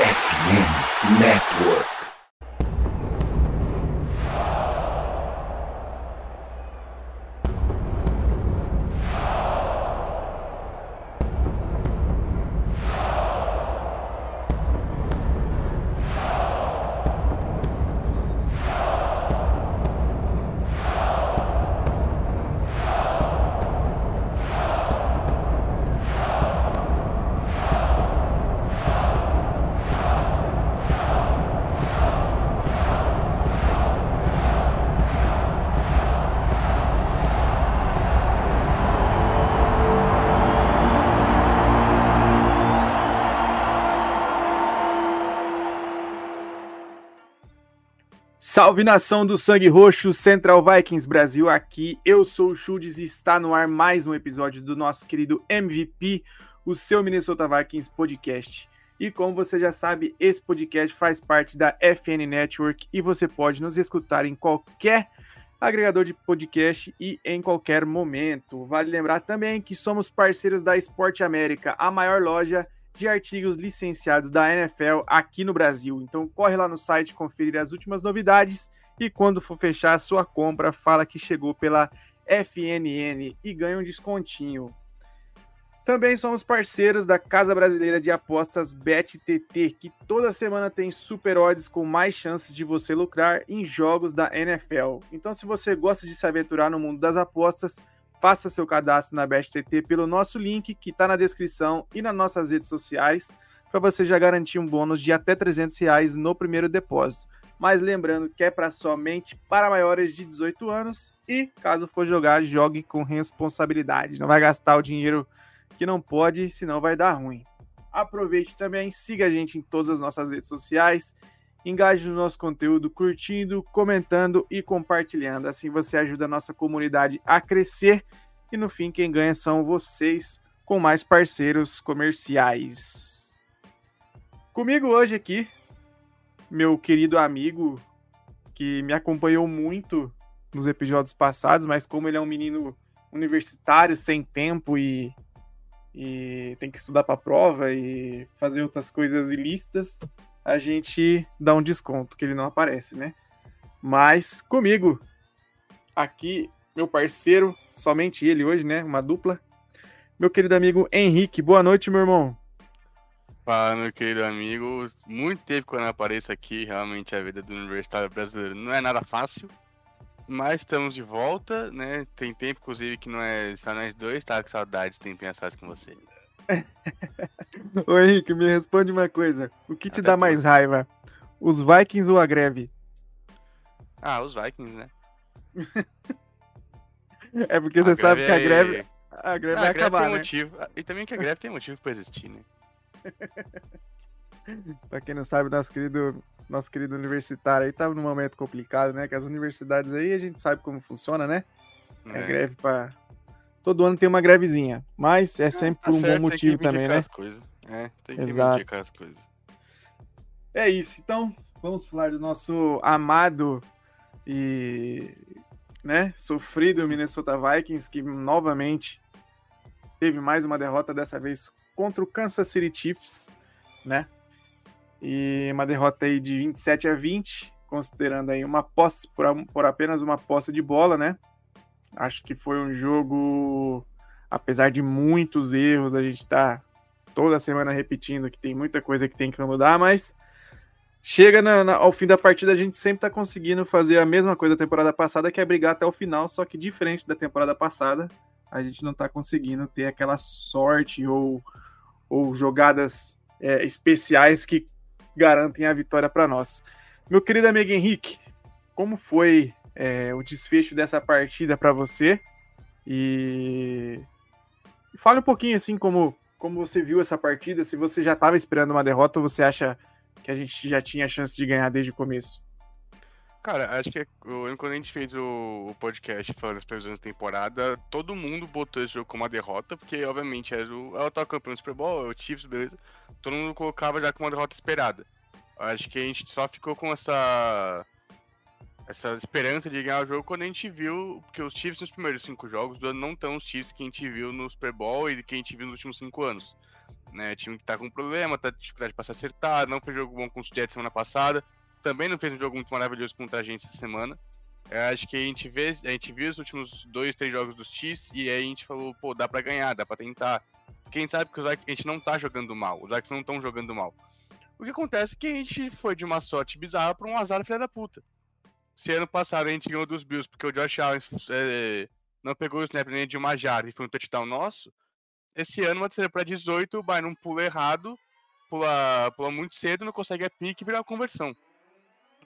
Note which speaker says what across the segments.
Speaker 1: FM Network.
Speaker 2: Salve nação do Sangue Roxo, Central Vikings Brasil aqui. Eu sou o Chudes e está no ar mais um episódio do nosso querido MVP, o seu Minnesota Vikings podcast. E como você já sabe, esse podcast faz parte da FN Network e você pode nos escutar em qualquer agregador de podcast e em qualquer momento. Vale lembrar também que somos parceiros da Esporte América, a maior loja artigos licenciados da NFL aqui no Brasil. Então corre lá no site conferir as últimas novidades e quando for fechar a sua compra, fala que chegou pela FNN e ganha um descontinho. Também somos parceiros da Casa Brasileira de Apostas BetTT, que toda semana tem super odds com mais chances de você lucrar em jogos da NFL. Então, se você gosta de se aventurar no mundo das apostas, faça seu cadastro na BestTT pelo nosso link que está na descrição e nas nossas redes sociais para você já garantir um bônus de até 300 reais no primeiro depósito. Mas lembrando que é para somente para maiores de 18 anos e, caso for jogar, jogue com responsabilidade. Não vai gastar o dinheiro que não pode, senão vai dar ruim. Aproveite também, siga a gente em todas as nossas redes sociais Engaje no nosso conteúdo curtindo, comentando e compartilhando. Assim você ajuda a nossa comunidade a crescer e no fim quem ganha são vocês com mais parceiros comerciais. Comigo hoje aqui, meu querido amigo que me acompanhou muito nos episódios passados, mas como ele é um menino universitário sem tempo e, e tem que estudar para prova e fazer outras coisas ilícitas, a gente dá um desconto, que ele não aparece, né? Mas comigo, aqui, meu parceiro, somente ele hoje, né? Uma dupla. Meu querido amigo Henrique, boa noite, meu irmão.
Speaker 3: Fala, meu querido amigo. Muito tempo quando eu apareço aqui, realmente a vida do universitário brasileiro não é nada fácil. Mas estamos de volta, né? Tem tempo, inclusive, que não é só nós dois, tá com saudades, tem pensado com você.
Speaker 2: Ô Henrique, me responde uma coisa. O que te Até dá mais raiva? Os Vikings ou a greve?
Speaker 3: Ah, os Vikings, né?
Speaker 2: é porque a você sabe que a greve. A greve vai
Speaker 3: a greve
Speaker 2: acabar,
Speaker 3: tem
Speaker 2: né?
Speaker 3: motivo. E também que a greve tem motivo pra existir, né?
Speaker 2: pra quem não sabe, nosso querido, nosso querido universitário aí tava num momento complicado, né? Que as universidades aí a gente sabe como funciona, né? É. A greve pra todo ano tem uma grevezinha, mas é sempre por um bom motivo também, né?
Speaker 3: As coisas. É, tem que Exato. as coisas.
Speaker 2: É isso, então vamos falar do nosso amado e né, sofrido Minnesota Vikings, que novamente teve mais uma derrota, dessa vez contra o Kansas City Chiefs, né? E uma derrota aí de 27 a 20, considerando aí uma posse, por, por apenas uma posse de bola, né? Acho que foi um jogo, apesar de muitos erros, a gente tá toda semana repetindo que tem muita coisa que tem que mudar, mas chega na, na, ao fim da partida a gente sempre tá conseguindo fazer a mesma coisa da temporada passada, que é brigar até o final, só que diferente da temporada passada, a gente não tá conseguindo ter aquela sorte ou, ou jogadas é, especiais que garantem a vitória para nós. Meu querido amigo Henrique, como foi é, o desfecho dessa partida para você. E... fale um pouquinho assim como, como você viu essa partida, se você já estava esperando uma derrota ou você acha que a gente já tinha chance de ganhar desde o começo.
Speaker 3: Cara, acho que quando a gente fez o, podcast falando das previsões de temporada, todo mundo botou esse jogo como uma derrota, porque obviamente era o, era o atual campeão do Super Bowl, o Chiefs, beleza. Todo mundo colocava já como uma derrota esperada. Acho que a gente só ficou com essa essa esperança de ganhar o jogo quando a gente viu, porque os Chiefs nos primeiros cinco jogos do ano não estão os Chiefs que a gente viu no Super Bowl e que a gente viu nos últimos cinco anos. Né? Time que tá com problema, tá dificuldade para se acertar, não fez jogo bom com os Jets semana passada, também não fez um jogo muito maravilhoso contra a gente essa semana. Acho que a gente vê, a gente viu os últimos dois, três jogos dos Chiefs e aí a gente falou, pô, dá para ganhar, dá para tentar. Quem sabe que os a gente não tá jogando mal, os Vikings não estão jogando mal. O que acontece é que a gente foi de uma sorte bizarra para um azar filha da puta. Se ano passado a gente ganhou dos Bills porque o Josh Allen é, não pegou o snap nem de uma jarda e foi um touchdown nosso, esse ano vai ser para 18, vai num pulo errado, pula, pula muito cedo, não consegue a pique e virar uma conversão.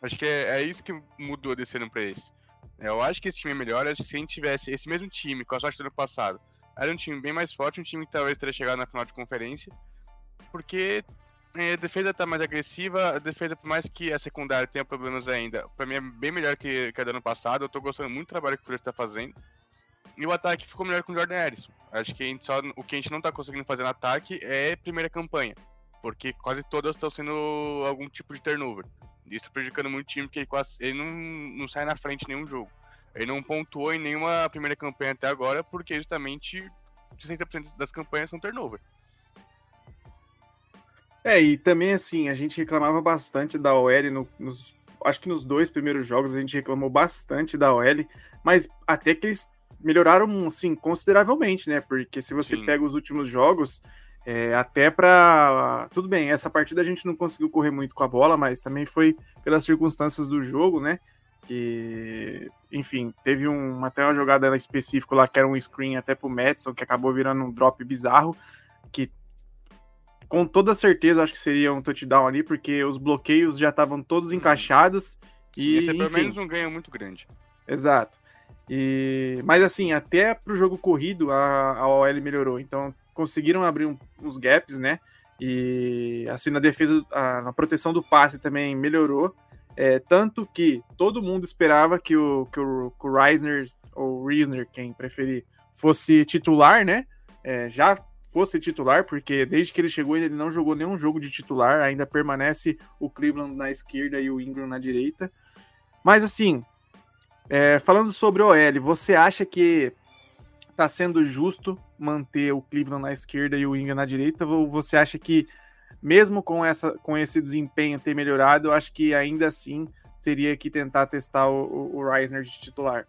Speaker 3: Acho que é, é, isso que mudou desse ano pra esse. Eu acho que esse time é melhor. Acho que se a gente tivesse esse mesmo time com a sorte do ano passado, era um time bem mais forte, um time que talvez teria chegado na final de conferência. Porque é, a defesa tá mais agressiva, a defesa, por mais que a secundária tenha problemas ainda, pra mim é bem melhor que, a do ano passado. Eu tô gostando muito do trabalho que o Flores tá fazendo. E o ataque ficou melhor com o Jordan Harrison. Acho que só, o que a gente não tá conseguindo fazer no ataque é primeira campanha. Porque quase todas estão sendo algum tipo de turnover. Isso prejudicando muito o time, porque ele, quase, ele não, não sai na frente em nenhum jogo. Ele não pontuou em nenhuma primeira campanha até agora, porque justamente 60% das campanhas são turnover.
Speaker 2: É, e também assim, a gente reclamava bastante da OL no, nos. Acho que nos dois primeiros jogos a gente reclamou bastante da OL, mas até que eles melhoraram, assim, consideravelmente, né? Porque se você Sim. pega os últimos jogos, é, até para. Tudo bem, essa partida a gente não conseguiu correr muito com a bola, mas também foi pelas circunstâncias do jogo, né? Que, enfim, teve um, até uma jogada específica lá que era um screen até pro Madison, que acabou virando um drop bizarro, com toda certeza acho que seria um touchdown ali, porque os bloqueios já estavam todos uhum. encaixados.
Speaker 3: e, esse é pelo enfim, menos um ganho muito grande.
Speaker 2: Exato. E, mas assim, até pro jogo corrido a, a OL melhorou. Então conseguiram abrir um, uns gaps, né? E assim, na defesa, a, na proteção do passe também melhorou. É, tanto que todo mundo esperava que o, que o, que o Reisner, ou Reisner, quem preferir, fosse titular, né? É, já fosse titular, porque desde que ele chegou ele não jogou nenhum jogo de titular, ainda permanece o Cleveland na esquerda e o Ingram na direita. Mas assim, é, falando sobre o OL, você acha que está sendo justo manter o Cleveland na esquerda e o Ingram na direita? Ou você acha que, mesmo com, essa, com esse desempenho ter melhorado, eu acho que ainda assim teria que tentar testar o, o, o Reisner de titular?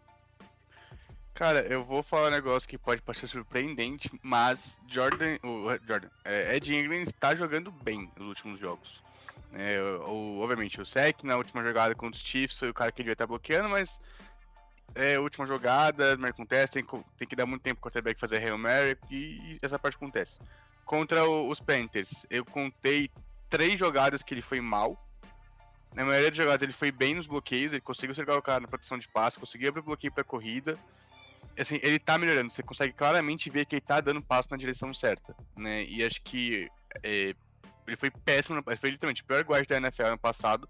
Speaker 3: Cara, eu vou falar um negócio que pode parecer surpreendente, mas Jordan, o Jordan, é, Ed Ingram está jogando bem nos últimos jogos. É, o, obviamente, o Sec na última jogada contra os Chiefs foi o cara que devia estar bloqueando, mas é, última jogada, mas acontece, tem, tem, que dar muito tempo para o quarterback fazer Hail Mary e, e, essa parte acontece. Contra o, os Panthers, eu contei três jogadas que ele foi mal. Na maioria das jogadas ele foi bem nos bloqueios, ele conseguiu cercar o cara na proteção de passe, conseguiu abrir bloqueio para corrida. Assim, ele tá melhorando, você consegue claramente ver que ele tá dando passo na direção certa, né? E acho que é, ele foi péssimo, foi literalmente o pior guarda da NFL ano passado,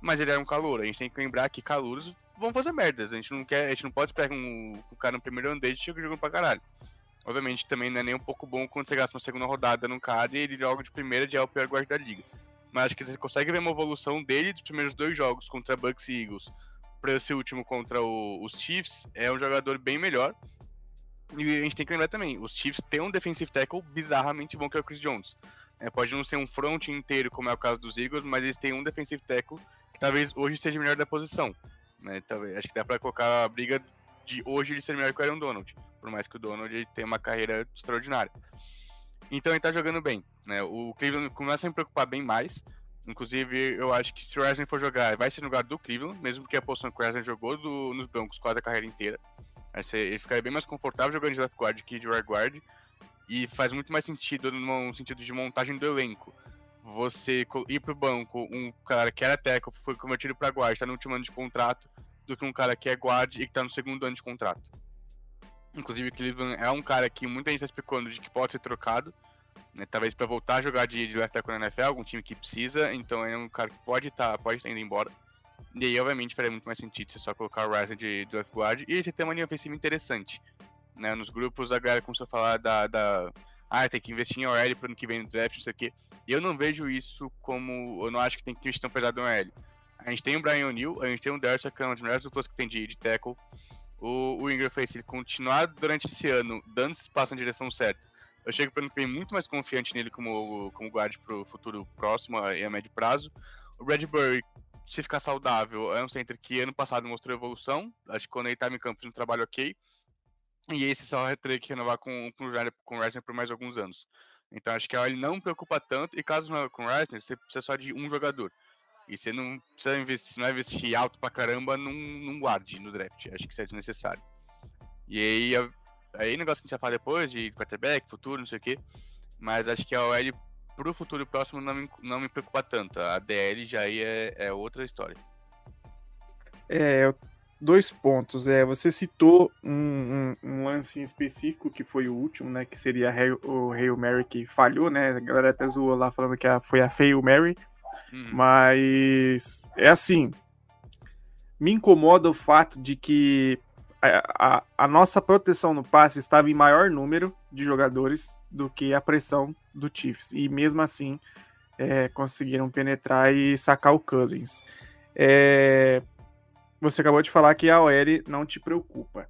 Speaker 3: mas ele era um calor. A gente tem que lembrar que calouros vão fazer merdas. A gente não quer, a gente não pode esperar um, o cara no primeiro ano dele chega jogando pra caralho. Obviamente também não é nem um pouco bom quando você gasta uma segunda rodada num cara e ele joga de primeira de é o pior guarda da liga. Mas acho que você consegue ver uma evolução dele dos primeiros dois jogos contra Bucks e Eagles para esse último contra o, os Chiefs. É um jogador bem melhor. E a gente tem que lembrar também, os Chiefs têm um defensive tackle bizarramente bom que é o Chris Jones. É, pode não ser um front inteiro como é o caso dos Eagles, mas eles têm um defensive tackle que talvez hoje seja melhor da posição. Né? Talvez, acho que dá para colocar a briga de hoje ele ser melhor que o Aaron Donald, por mais que o Donald tenha uma carreira extraordinária. Então ele tá jogando bem. Né? O Cleveland começa a me preocupar bem mais. Inclusive, eu acho que se o Reisner for jogar, vai ser no lugar do Cleveland, mesmo que a posição que o Reisner jogou do, nos Broncos quase a carreira inteira. Ele ficaria bem mais confortável jogando de left guard que de right guard. E faz muito mais sentido no sentido de montagem do elenco você ir pro banco um cara que era tackle, foi convertido para guard, está no último ano de contrato, do que um cara que é guard e que está no segundo ano de contrato. Inclusive, Cleveland é um cara que muita gente está especulando de que pode ser trocado, né, talvez para voltar a jogar de, de left tackle na NFL, algum time que precisa, então é um cara que pode estar tá, pode estar indo embora. E aí, obviamente, faria muito mais sentido você só colocar o Ryzen de, de left guard e você tem uma linha ofensiva interessante. Né, nos grupos, a galera começou a falar da, da ah, tem que investir em OL para ano que vem no draft, não sei o quê. Eu não vejo isso como. Eu não acho que tem que investir tão pesado no OL. A gente tem o Brian O'Neill, a gente tem o Dersa, que é uma das melhores duplas que tem de, de tackle. O, o Ingram fez, ele continuar durante esse ano dando esse espaço na direção certa, Eu chego para o muito mais confiante nele como, como guarda para o futuro próximo e a médio prazo. O Bradbury, se ficar saudável, é um center que ano passado mostrou evolução. Acho que quando ele estava em campo fez um trabalho ok. E esse só vai ter que renovar com, com, com o Reisner por mais alguns anos. Então acho que OL não preocupa tanto. E caso não com o Reisner, você precisa só de um jogador. E você não precisa investir, não investir alto pra caramba num, num guarde no draft. Acho que isso é desnecessário. E aí, aí negócio que a gente vai falar depois de quarterback, futuro, não sei o quê. Mas acho que a OL pro futuro próximo não me, não me preocupa tanto. A DL já aí é, é outra história.
Speaker 2: É, dois pontos. É, você citou um, um, um, lance em específico que foi o último, né? Que seria o Hail Mary que falhou, né? A galera até zoou lá falando que a, foi a Fail Mary. Hum. Mas é assim. Me incomoda o fato de que a, a, a, nossa proteção no passe estava em maior número de jogadores do que a pressão do Chiefs. E mesmo assim é, conseguiram penetrar e sacar o Cousins. É, você acabou de falar que a OL não te preocupa.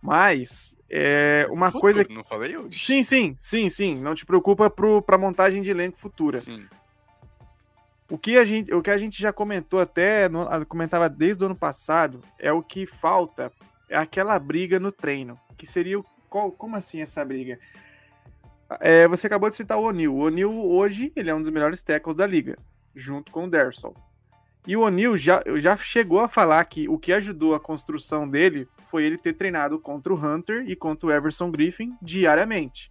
Speaker 2: Mas é uma futuro, coisa.
Speaker 3: Não falei hoje.
Speaker 2: Sim, sim, sim, sim. Não te preocupa para montagem de elenco futura. Sim. O que a gente, o que a gente já comentou até, no, comentava desde o ano passado, é o que falta aquela briga no treino, que seria qual, como assim essa briga? É, você acabou de citar o O'Neal. O O'Neal hoje ele é um dos melhores tackles da liga, junto com o Dersol. E o O'Neal já, já chegou a falar que o que ajudou a construção dele foi ele ter treinado contra o Hunter e contra o Everson Griffin diariamente.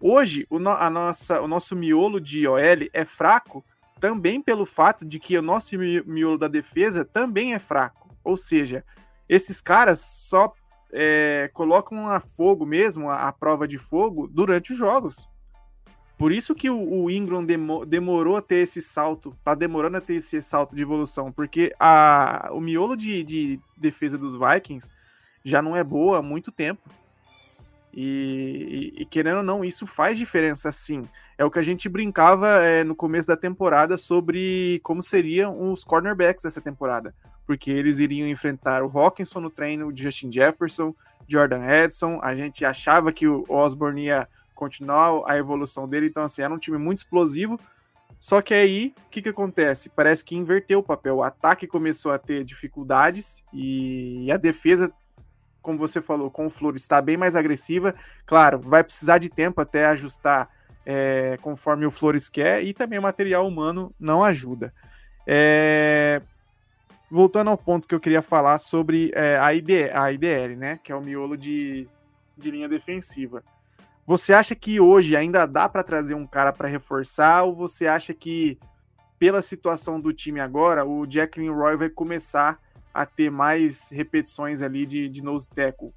Speaker 2: Hoje, o, no, a nossa, o nosso miolo de OL é fraco também pelo fato de que o nosso miolo da defesa também é fraco. Ou seja, esses caras só é, colocam a fogo mesmo, a, a, prova de fogo, durante os jogos. Por isso que o, o Ingram demo, demorou a ter esse salto, tá demorando a ter esse salto de evolução, porque a, o miolo de, de defesa dos Vikings já não é boa há muito tempo. E, e, e, querendo ou não, isso faz diferença sim. É o que a gente brincava é, no começo da temporada sobre como seriam os cornerbacks dessa temporada. Porque eles iriam enfrentar o Hawkinson no treino, o Justin Jefferson, Jordan Edson. A gente achava que o Osborne ia continuar a evolução dele, então assim, era um time muito explosivo. Só que aí, o que, que acontece? Parece que inverteu o papel. O ataque começou a ter dificuldades e a defesa como você falou, com o Flores está bem mais agressiva. Claro, vai precisar de tempo até ajustar é, conforme o Flores quer, e também o material humano não ajuda. É, voltando ao ponto que eu queria falar sobre é, a, ID, a IDL, né? Que é o miolo de, de linha defensiva. Você acha que hoje ainda dá para trazer um cara para reforçar, ou você acha que, pela situação do time agora, o Jacqueline Roy vai começar a ter mais repetições ali de, de nose tackle?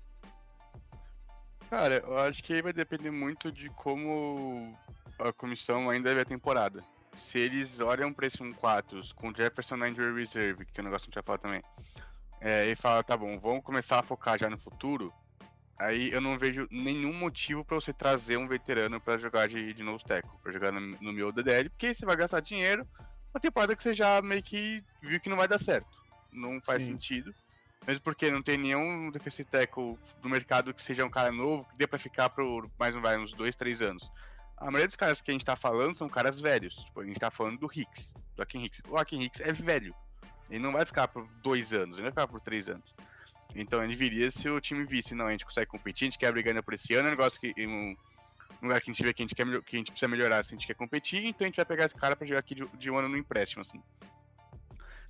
Speaker 3: Cara, eu acho que aí vai depender muito de como a comissão ainda vê a temporada. Se eles olham para esse 1-4 com Jefferson na Injury Reserve, que é um negócio que a gente vai falar também, é, e fala, tá bom, vamos começar a focar já no futuro, aí eu não vejo nenhum motivo para você trazer um veterano para jogar de, de nose tackle, para jogar no, no meu DDL, porque você vai gastar dinheiro uma temporada que você já meio que viu que não vai dar certo não faz Sim. sentido. Mesmo porque não tem nenhum defensive tackle do mercado que seja um cara novo, que dê pra ficar por mais um, vai, uns dois, três anos. A maioria dos caras que a gente tá falando são caras velhos. Tipo, a gente tá falando do Hicks, do Akin Hicks. O Akin Hicks é velho. Ele não vai ficar por dois anos, ele vai ficar por três anos. Então ele viria se o time visse, não, a gente consegue competir, a gente quer brigar por esse ano, é um negócio que. Um, um lugar que a gente vê que a gente, quer, que a gente precisa melhorar se a gente quer competir, então a gente vai pegar esse cara pra jogar aqui de, de um ano no empréstimo, assim.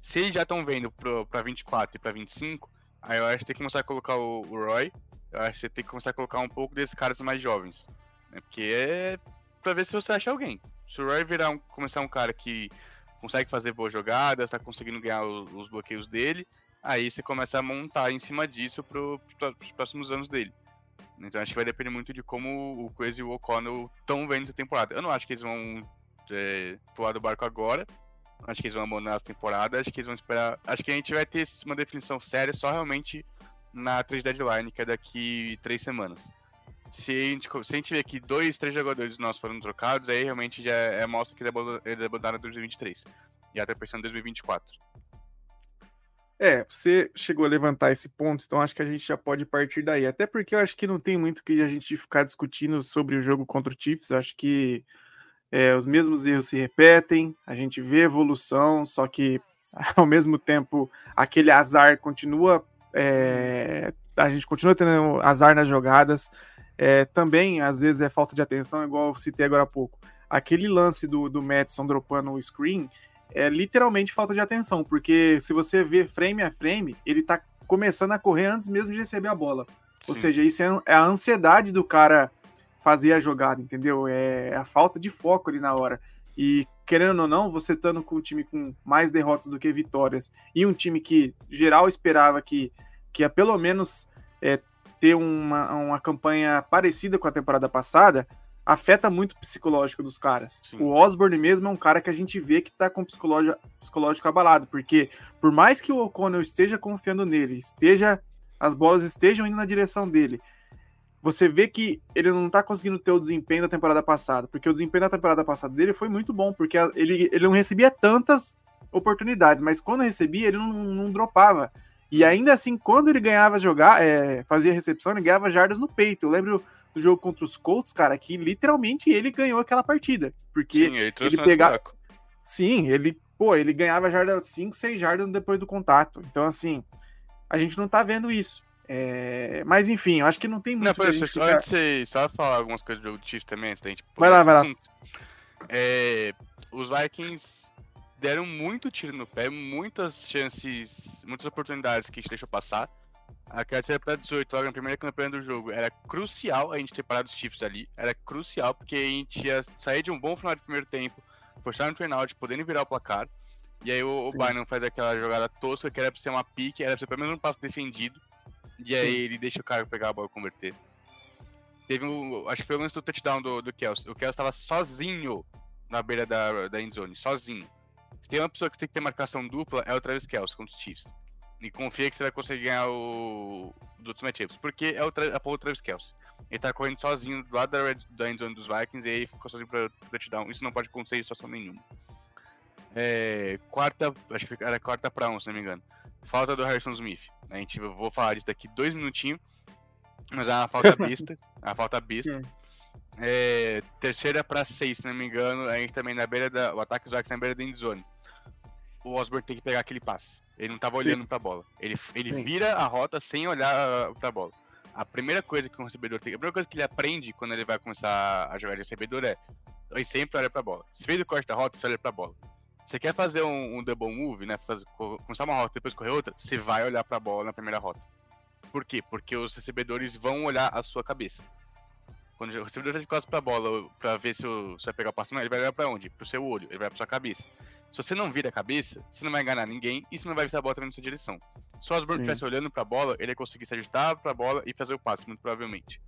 Speaker 3: Se eles já estão vendo pro, pra 24 e pra 25, aí eu acho que tem que começar a colocar o, o Roy. Eu acho que tem que começar a colocar um pouco desses caras mais jovens. Né? Porque é pra ver se você acha alguém. Se o Roy virar um, começar um cara que consegue fazer boas jogadas, tá conseguindo ganhar os, os bloqueios dele, aí você começa a montar em cima disso pro, pros próximos anos dele. Então acho que vai depender muito de como o Quez e o O'Connell estão vendo essa temporada. Eu não acho que eles vão é, pular do barco agora, Acho que eles vão abandonar essa temporada. Acho que eles vão esperar. Acho que a gente vai ter uma definição séria só realmente na 3 deadline, que é daqui três semanas. Se a, gente, se a gente ver que dois, três jogadores nossos foram trocados, aí realmente já é, mostra que eles abandonaram 2023. E até pensando em 2024.
Speaker 2: É, você chegou a levantar esse ponto, então acho que a gente já pode partir daí. Até porque eu acho que não tem muito que a gente ficar discutindo sobre o jogo contra o Chiefs. Acho que é, os mesmos erros se repetem, a gente vê evolução, só que ao mesmo tempo aquele azar continua. É, a gente continua tendo azar nas jogadas. É, também, às vezes, é falta de atenção, igual eu citei agora há pouco. Aquele lance do, do Madison dropando o screen é literalmente falta de atenção, porque se você vê frame a frame, ele tá começando a correr antes mesmo de receber a bola. Sim. Ou seja, isso é, é a ansiedade do cara fazer a jogada, entendeu? É a falta de foco ali na hora. E querendo ou não, você estando com um time com mais derrotas do que vitórias e um time que geral esperava que, que ia pelo menos é, ter uma, uma campanha parecida com a temporada passada, afeta muito o psicológico dos caras. Sim. O Osborne mesmo é um cara que a gente vê que tá com o psicológico, psicológico abalado, porque por mais que o O'Connell esteja confiando nele, esteja as bolas estejam indo na direção dele, você vê que ele não tá conseguindo ter o desempenho da temporada passada, porque o desempenho da temporada passada dele foi muito bom, porque ele, ele não recebia tantas oportunidades, mas quando recebia, ele não, não dropava. E ainda assim, quando ele ganhava jogar, é, fazia recepção, ele ganhava jardas no peito. Eu lembro do jogo contra os Colts, cara, que literalmente ele ganhou aquela partida. Porque Sim, ele, ele pegava. Sim, ele, pô, ele ganhava jardas 5, 6 jardas depois do contato. Então, assim, a gente não tá vendo isso. É... Mas enfim, eu acho que não tem muito. Não,
Speaker 3: pera, só, ficar... antes de só falar algumas coisas do jogo de Chiefs também, antes da gente.
Speaker 2: Vai lá, vai lá.
Speaker 3: É... Os Vikings deram muito tiro no pé, muitas chances, muitas oportunidades que a gente deixou passar. Aquela série para 18, logo na primeira campanha do jogo, era crucial a gente ter parado os Chiefs ali. Era crucial, porque a gente ia sair de um bom final de primeiro tempo, forçar no turnout, podendo virar o placar. E aí o, o Bynum faz aquela jogada tosca que era pra ser uma pique, era pra ser pelo menos um passo defendido. E aí Sim. ele deixa o cara pegar a bola e converter. Teve um. Acho que foi o lance do touchdown do, do Kelsey. O Kelsey tava sozinho na beira da, da endzone, sozinho. Tem uma pessoa que tem que ter marcação dupla, é o Travis Kelsey contra os Chiefs e confia que você vai conseguir ganhar o dos outros matchups. Porque é o Tra a Travis Kelsey. Ele tá correndo sozinho do lado da, red, da endzone dos Vikings e aí ficou sozinho pra touchdown. Isso não pode acontecer em situação nenhuma. É, quarta, acho que era quarta pra um, se não me engano. Falta do Harrison Smith. A gente vou falar disso daqui dois minutinhos. Mas é uma falta besta. é uma falta besta. É, terceira pra seis, se não me engano. A gente também na beira da. O ataque dos Vikings na beira da endzone. O Osborne tem que pegar aquele passe. Ele não tava olhando para a bola. Ele, ele vira a rota sem olhar para a bola. A primeira coisa que um recebedor tem, a primeira coisa que ele aprende quando ele vai começar a jogar de recebedor é ele sempre olha para a bola. Se fez o corte da rota, você olha para a bola. Você quer fazer um, um double move, né? Fazer, começar uma rota e depois correr outra, você vai olhar para a bola na primeira rota. Por quê? Porque os recebedores vão olhar a sua cabeça. Quando o recebedor está de costas para a bola para ver se você vai pegar o passo, não, ele vai olhar para onde? Para o seu olho, ele vai para sua cabeça. Se você não vira a cabeça, você não vai enganar ninguém e você não vai ver a bola também na sua direção. Se o Osborne estivesse olhando para a bola, ele ia conseguir se ajustar para a bola e fazer o passe, muito provavelmente.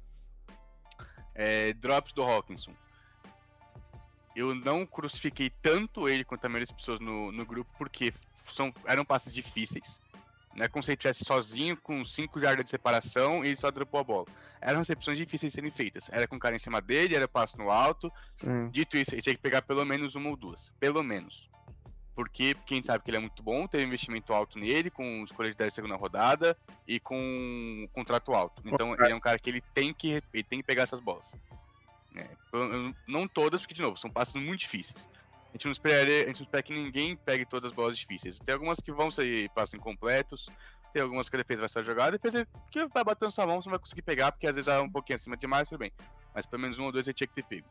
Speaker 3: É, drops do Hawkinson. Eu não crucifiquei tanto ele quanto a maioria das pessoas no, no grupo, porque são, eram passes difíceis. Não é como se ele estivesse sozinho, com 5 jardas de separação e ele só dropou a bola. Eram recepções difíceis de serem feitas. Era com o cara em cima dele, era passo no alto. Sim. Dito isso, ele tinha que pegar pelo menos uma ou duas. Pelo menos. Porque quem sabe que ele é muito bom, teve investimento alto nele, com escolha de 10 segunda rodada e com um contrato alto. Então ele é um cara que ele tem que, ele tem que pegar essas bolas. É, não todas, porque, de novo, são passes muito difíceis. A gente não esperaria, a gente não espera que ninguém pegue todas as bolas difíceis. Tem algumas que vão sair passos incompletos, tem algumas que a defesa vai ser jogada, e defesa que vai batendo sua mão, você não vai conseguir pegar, porque às vezes é um pouquinho acima demais, tudo bem. Mas pelo menos um ou dois ele tinha que ter pego.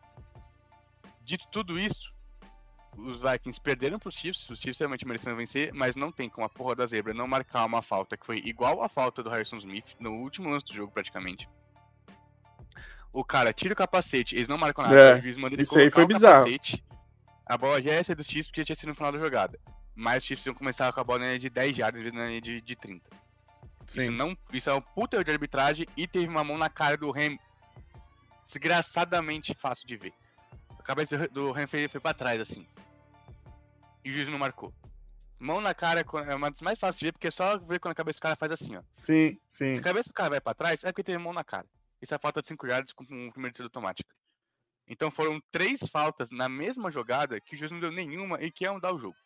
Speaker 3: Dito tudo isso, os Vikings perderam para os Chiefs, os Chiefs realmente mereciam vencer, mas não tem como a porra da zebra não marcar uma falta que foi igual à falta do Harrison Smith no último lance do jogo, praticamente. O cara tira o capacete, eles não marcam nada,
Speaker 2: é, isso aí foi bizarro. capacete.
Speaker 3: A bola já ia ser dos Chiefs porque tinha sido no final da jogada. Mas os Chiefs iam começar com a bola na linha de 10 jardas, na linha de, de 30. Sim. Isso, não, isso é um puta de arbitragem e teve uma mão na cara do Rem desgraçadamente fácil de ver. A cabeça do Rem foi, pra trás, assim. E o juiz não marcou. Mão na cara é uma das mais fáceis de ver, porque é só ver quando a cabeça do cara faz assim, ó.
Speaker 2: Sim, sim.
Speaker 3: Se a cabeça do cara vai pra trás, é porque teve mão na cara. Isso é falta de 5 jardas com um primeiro descida automática. Então foram três faltas na mesma jogada que o juiz não deu nenhuma e que é um dar o jogo.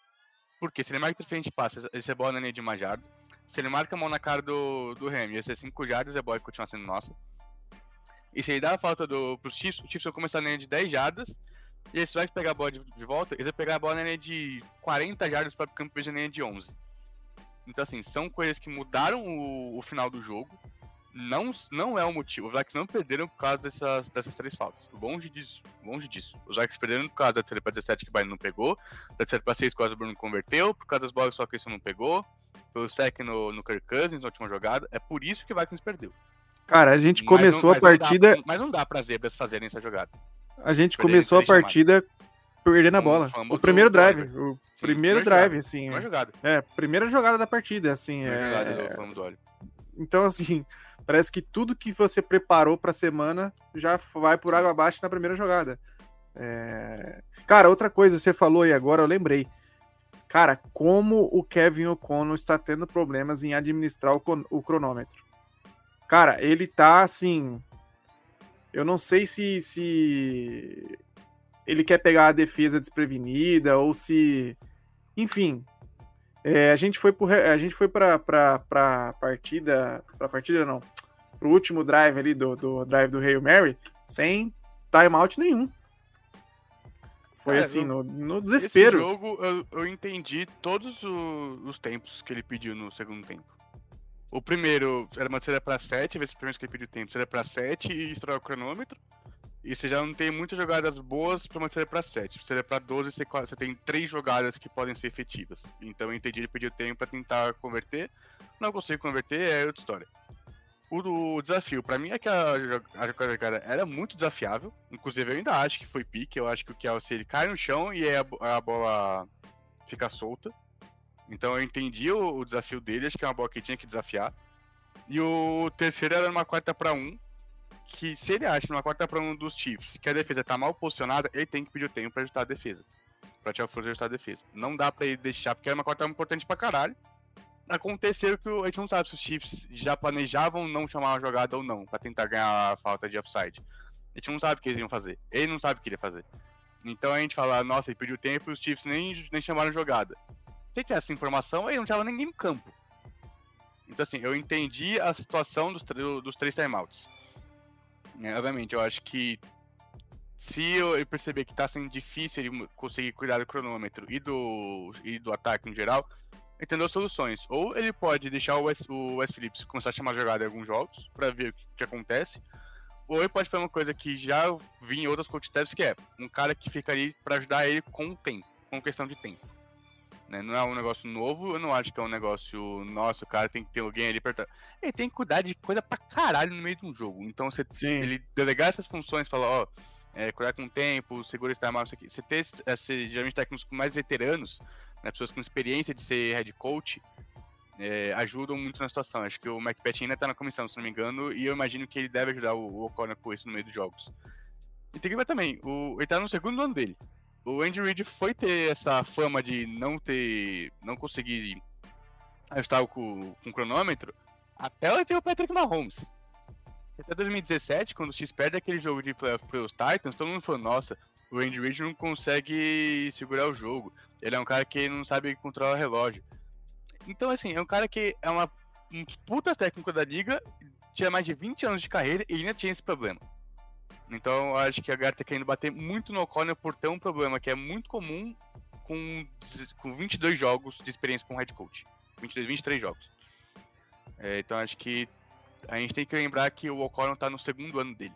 Speaker 3: Porque se ele marca frente passa, esse é bola na linha de uma jarda. Se ele marca a mão na cara do, do Ham, ia ser 5 jardas e a bola ia continuar sendo nossa. E se ele dá a falta do, pros Chiefs, o Chiefs vai começar na linha de 10 jardas. E se vai pegar a bola de, de, volta, eles vão pegar a bola na linha de 40 jardas para o campo de linha de 11. Então, assim, são coisas que mudaram o, o final do jogo não, não é o motivo. Os Vikings não perderam por causa dessas, dessas três faltas. Longe disso. Longe disso. Os Vikings perderam por causa da terceira para 17 que o Bayern não pegou, da terceira para 6 que o não converteu, por causa das bolas só que isso não pegou, pelo sec no, no Kirk Cousins na última jogada. É por isso que o Vikings perdeu.
Speaker 2: Cara, a gente começou não, a partida.
Speaker 3: Não dá, mas não dá pra zebras fazerem essa jogada.
Speaker 2: A gente começou a partida perdendo a bola. O primeiro drive. O Sim, primeiro drive, assim.
Speaker 3: É. Jogada.
Speaker 2: É, primeira jogada da partida, assim. É... Jogada do, do óleo. Então, assim, Parece que tudo que você preparou para a semana já vai por água abaixo na primeira jogada. É... Cara, outra coisa, você falou aí agora, eu lembrei. Cara, como o Kevin O'Connell está tendo problemas em administrar o, o cronômetro. Cara, ele tá assim. Eu não sei se, se ele quer pegar a defesa desprevenida ou se. Enfim, é, a gente foi pro, a gente foi para para partida, para partida não, pro último drive ali do, do drive do Hail Mary sem timeout nenhum. Foi é, assim, no, no desespero.
Speaker 3: Esse jogo eu, eu entendi todos os, os, tempos que ele pediu no segundo tempo. O primeiro era série para 7, vezes o primeiro que pediu tempo, seria para 7 e estourar o cronômetro. E você já não tem muitas jogadas boas para série para 7. Série para 12, você, você tem três jogadas que podem ser efetivas. Então eu entendi ele pediu tempo para tentar converter. Não consigo converter, é outra história. O, o desafio, para mim, é que a, jogada era muito desafiável. Inclusive, eu ainda acho que foi pique. Eu acho que o Kelsey ele cai no chão e a, a bola fica solta. Então eu entendi o, o, desafio dele, acho que é uma bola que tinha que desafiar. E o terceiro era uma quarta para um, que se ele acha numa quarta para um dos Chiefs que a defesa tá mal posicionada, ele tem que pedir o tempo para ajustar a defesa. Pra tirar o força ajustar a defesa. Não dá pra ele deixar, porque é uma quarta importante pra caralho. Aconteceu que a gente não sabe se os Chiefs já planejavam não chamar a jogada ou não, para tentar ganhar a falta de offside. A gente não sabe o que eles iam fazer. Ele não sabe o que ele ia fazer. Então a gente fala, nossa, ele pediu tempo e os Chiefs nem, nem chamaram a jogada. Se tem essa informação, ele não estava nem no campo. Então assim, eu entendi a situação dos, dos três timeouts. É, obviamente, eu acho que se eu perceber que tá sendo difícil ele conseguir cuidar do cronômetro e do, e do ataque em geral, ele tem duas soluções. Ou ele pode deixar o Wes, o Wes Phillips começar a chamar jogada em alguns jogos, para ver o que, que, acontece. Ou ele pode fazer uma coisa que já vi em outros coach que é um cara que fica ali para ajudar ele com o tempo, com questão de tempo. Né? Não é um negócio novo, eu não acho que é um negócio. Nossa, o cara tem que ter alguém ali perto. Ele tem que cuidar de coisa pra caralho no meio de um jogo. Então, você, ele delegar essas funções, falar, ó, é, cuidar com o tempo, segura esse timeout, isso aqui. Você ter, esse, geralmente, técnicos mais veteranos, né, pessoas com experiência de ser head coach, é, ajudam muito na situação. Acho que o McPatch ainda tá na comissão, se não me engano, e eu imagino que ele deve ajudar o, o O'Connor com isso no meio dos jogos. E tem que ver também, o, ele tá no segundo ano dele o Andy Reid foi ter essa fama de não ter. não conseguir ajustar com, com o cronômetro até ela ter o Patrick Mahomes. Até 2017, quando o X perde aquele jogo de playoff pelos Titans, todo mundo falou, nossa, o Andy Reid não consegue segurar o jogo. Ele é um cara que não sabe controlar o relógio. Então, assim, é um cara que é uma, um puta técnico da liga, tinha mais de 20 anos de carreira e ainda tinha esse problema. Então acho que a Gary tá querendo bater muito no O'Connor por ter um problema que é muito comum com, com 22 jogos de experiência com head coach. 22, 23 jogos. É, então acho que a gente tem que lembrar que o O'Connor tá no segundo ano dele.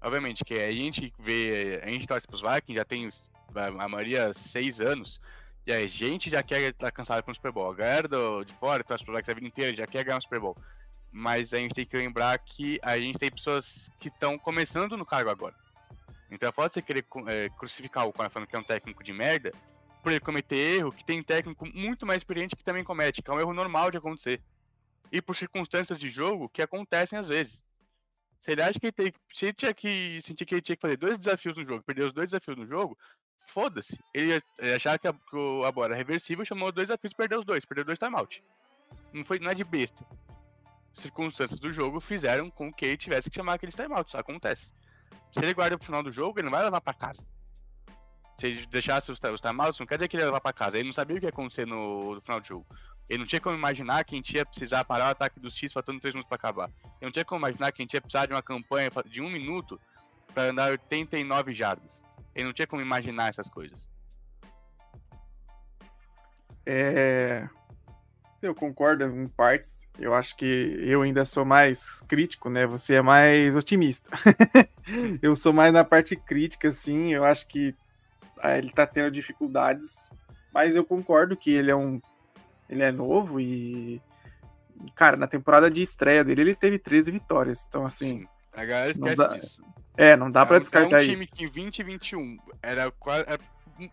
Speaker 3: Obviamente, que a gente vê, a gente torce pros Vikings, já tem a maioria seis anos, e a gente já quer estar tá cansado com o Super Bowl. A galera do, de fora torce pros Vikings a vida inteira, já quer ganhar o Super Bowl mas a gente tem que lembrar que a gente tem pessoas que estão começando no cargo agora. Então, pode você querer é, crucificar o cara falando que é um técnico de merda, por ele cometer erro, que tem técnico muito mais experiente que também comete, que é um erro normal de acontecer. E por circunstâncias de jogo que acontecem às vezes. Se ele acha que ele, tem, se ele tinha que sentir que ele tinha que fazer dois desafios no jogo, perder os dois desafios no jogo, foda-se. Ele, ele achava que a, que a bola era reversível, chamou dois desafios perdeu os dois, perdeu dois timeout. Não foi não é de besta circunstâncias do jogo fizeram com que ele tivesse que chamar aqueles timeouts. Acontece. Se ele guarda pro final do jogo, ele não vai levar para casa. Se ele deixasse os, timeouts, não quer dizer que ele ia levar para casa. Ele não sabia o que ia acontecer no, no, final do jogo. Ele não tinha como imaginar que a gente ia precisar parar o ataque dos Chiefs faltando 3 minutos para acabar. Ele não tinha como imaginar que a gente ia precisar de uma campanha de um minuto para andar 89 jardas. Ele não tinha como imaginar essas coisas.
Speaker 2: É... Eu concordo em partes. Eu acho que eu ainda sou mais crítico, né? Você é mais otimista. eu sou mais na parte crítica, assim. Eu acho que ah, ele tá tendo dificuldades, mas eu concordo que ele é um. Ele é novo e. Cara, na temporada de estreia dele, ele teve 13 vitórias. Então, assim. Sim,
Speaker 3: a galera esquece dá... disso.
Speaker 2: É, não dá é, para descartar isso. É um time
Speaker 3: isso. que em 20 e 21 era quase, era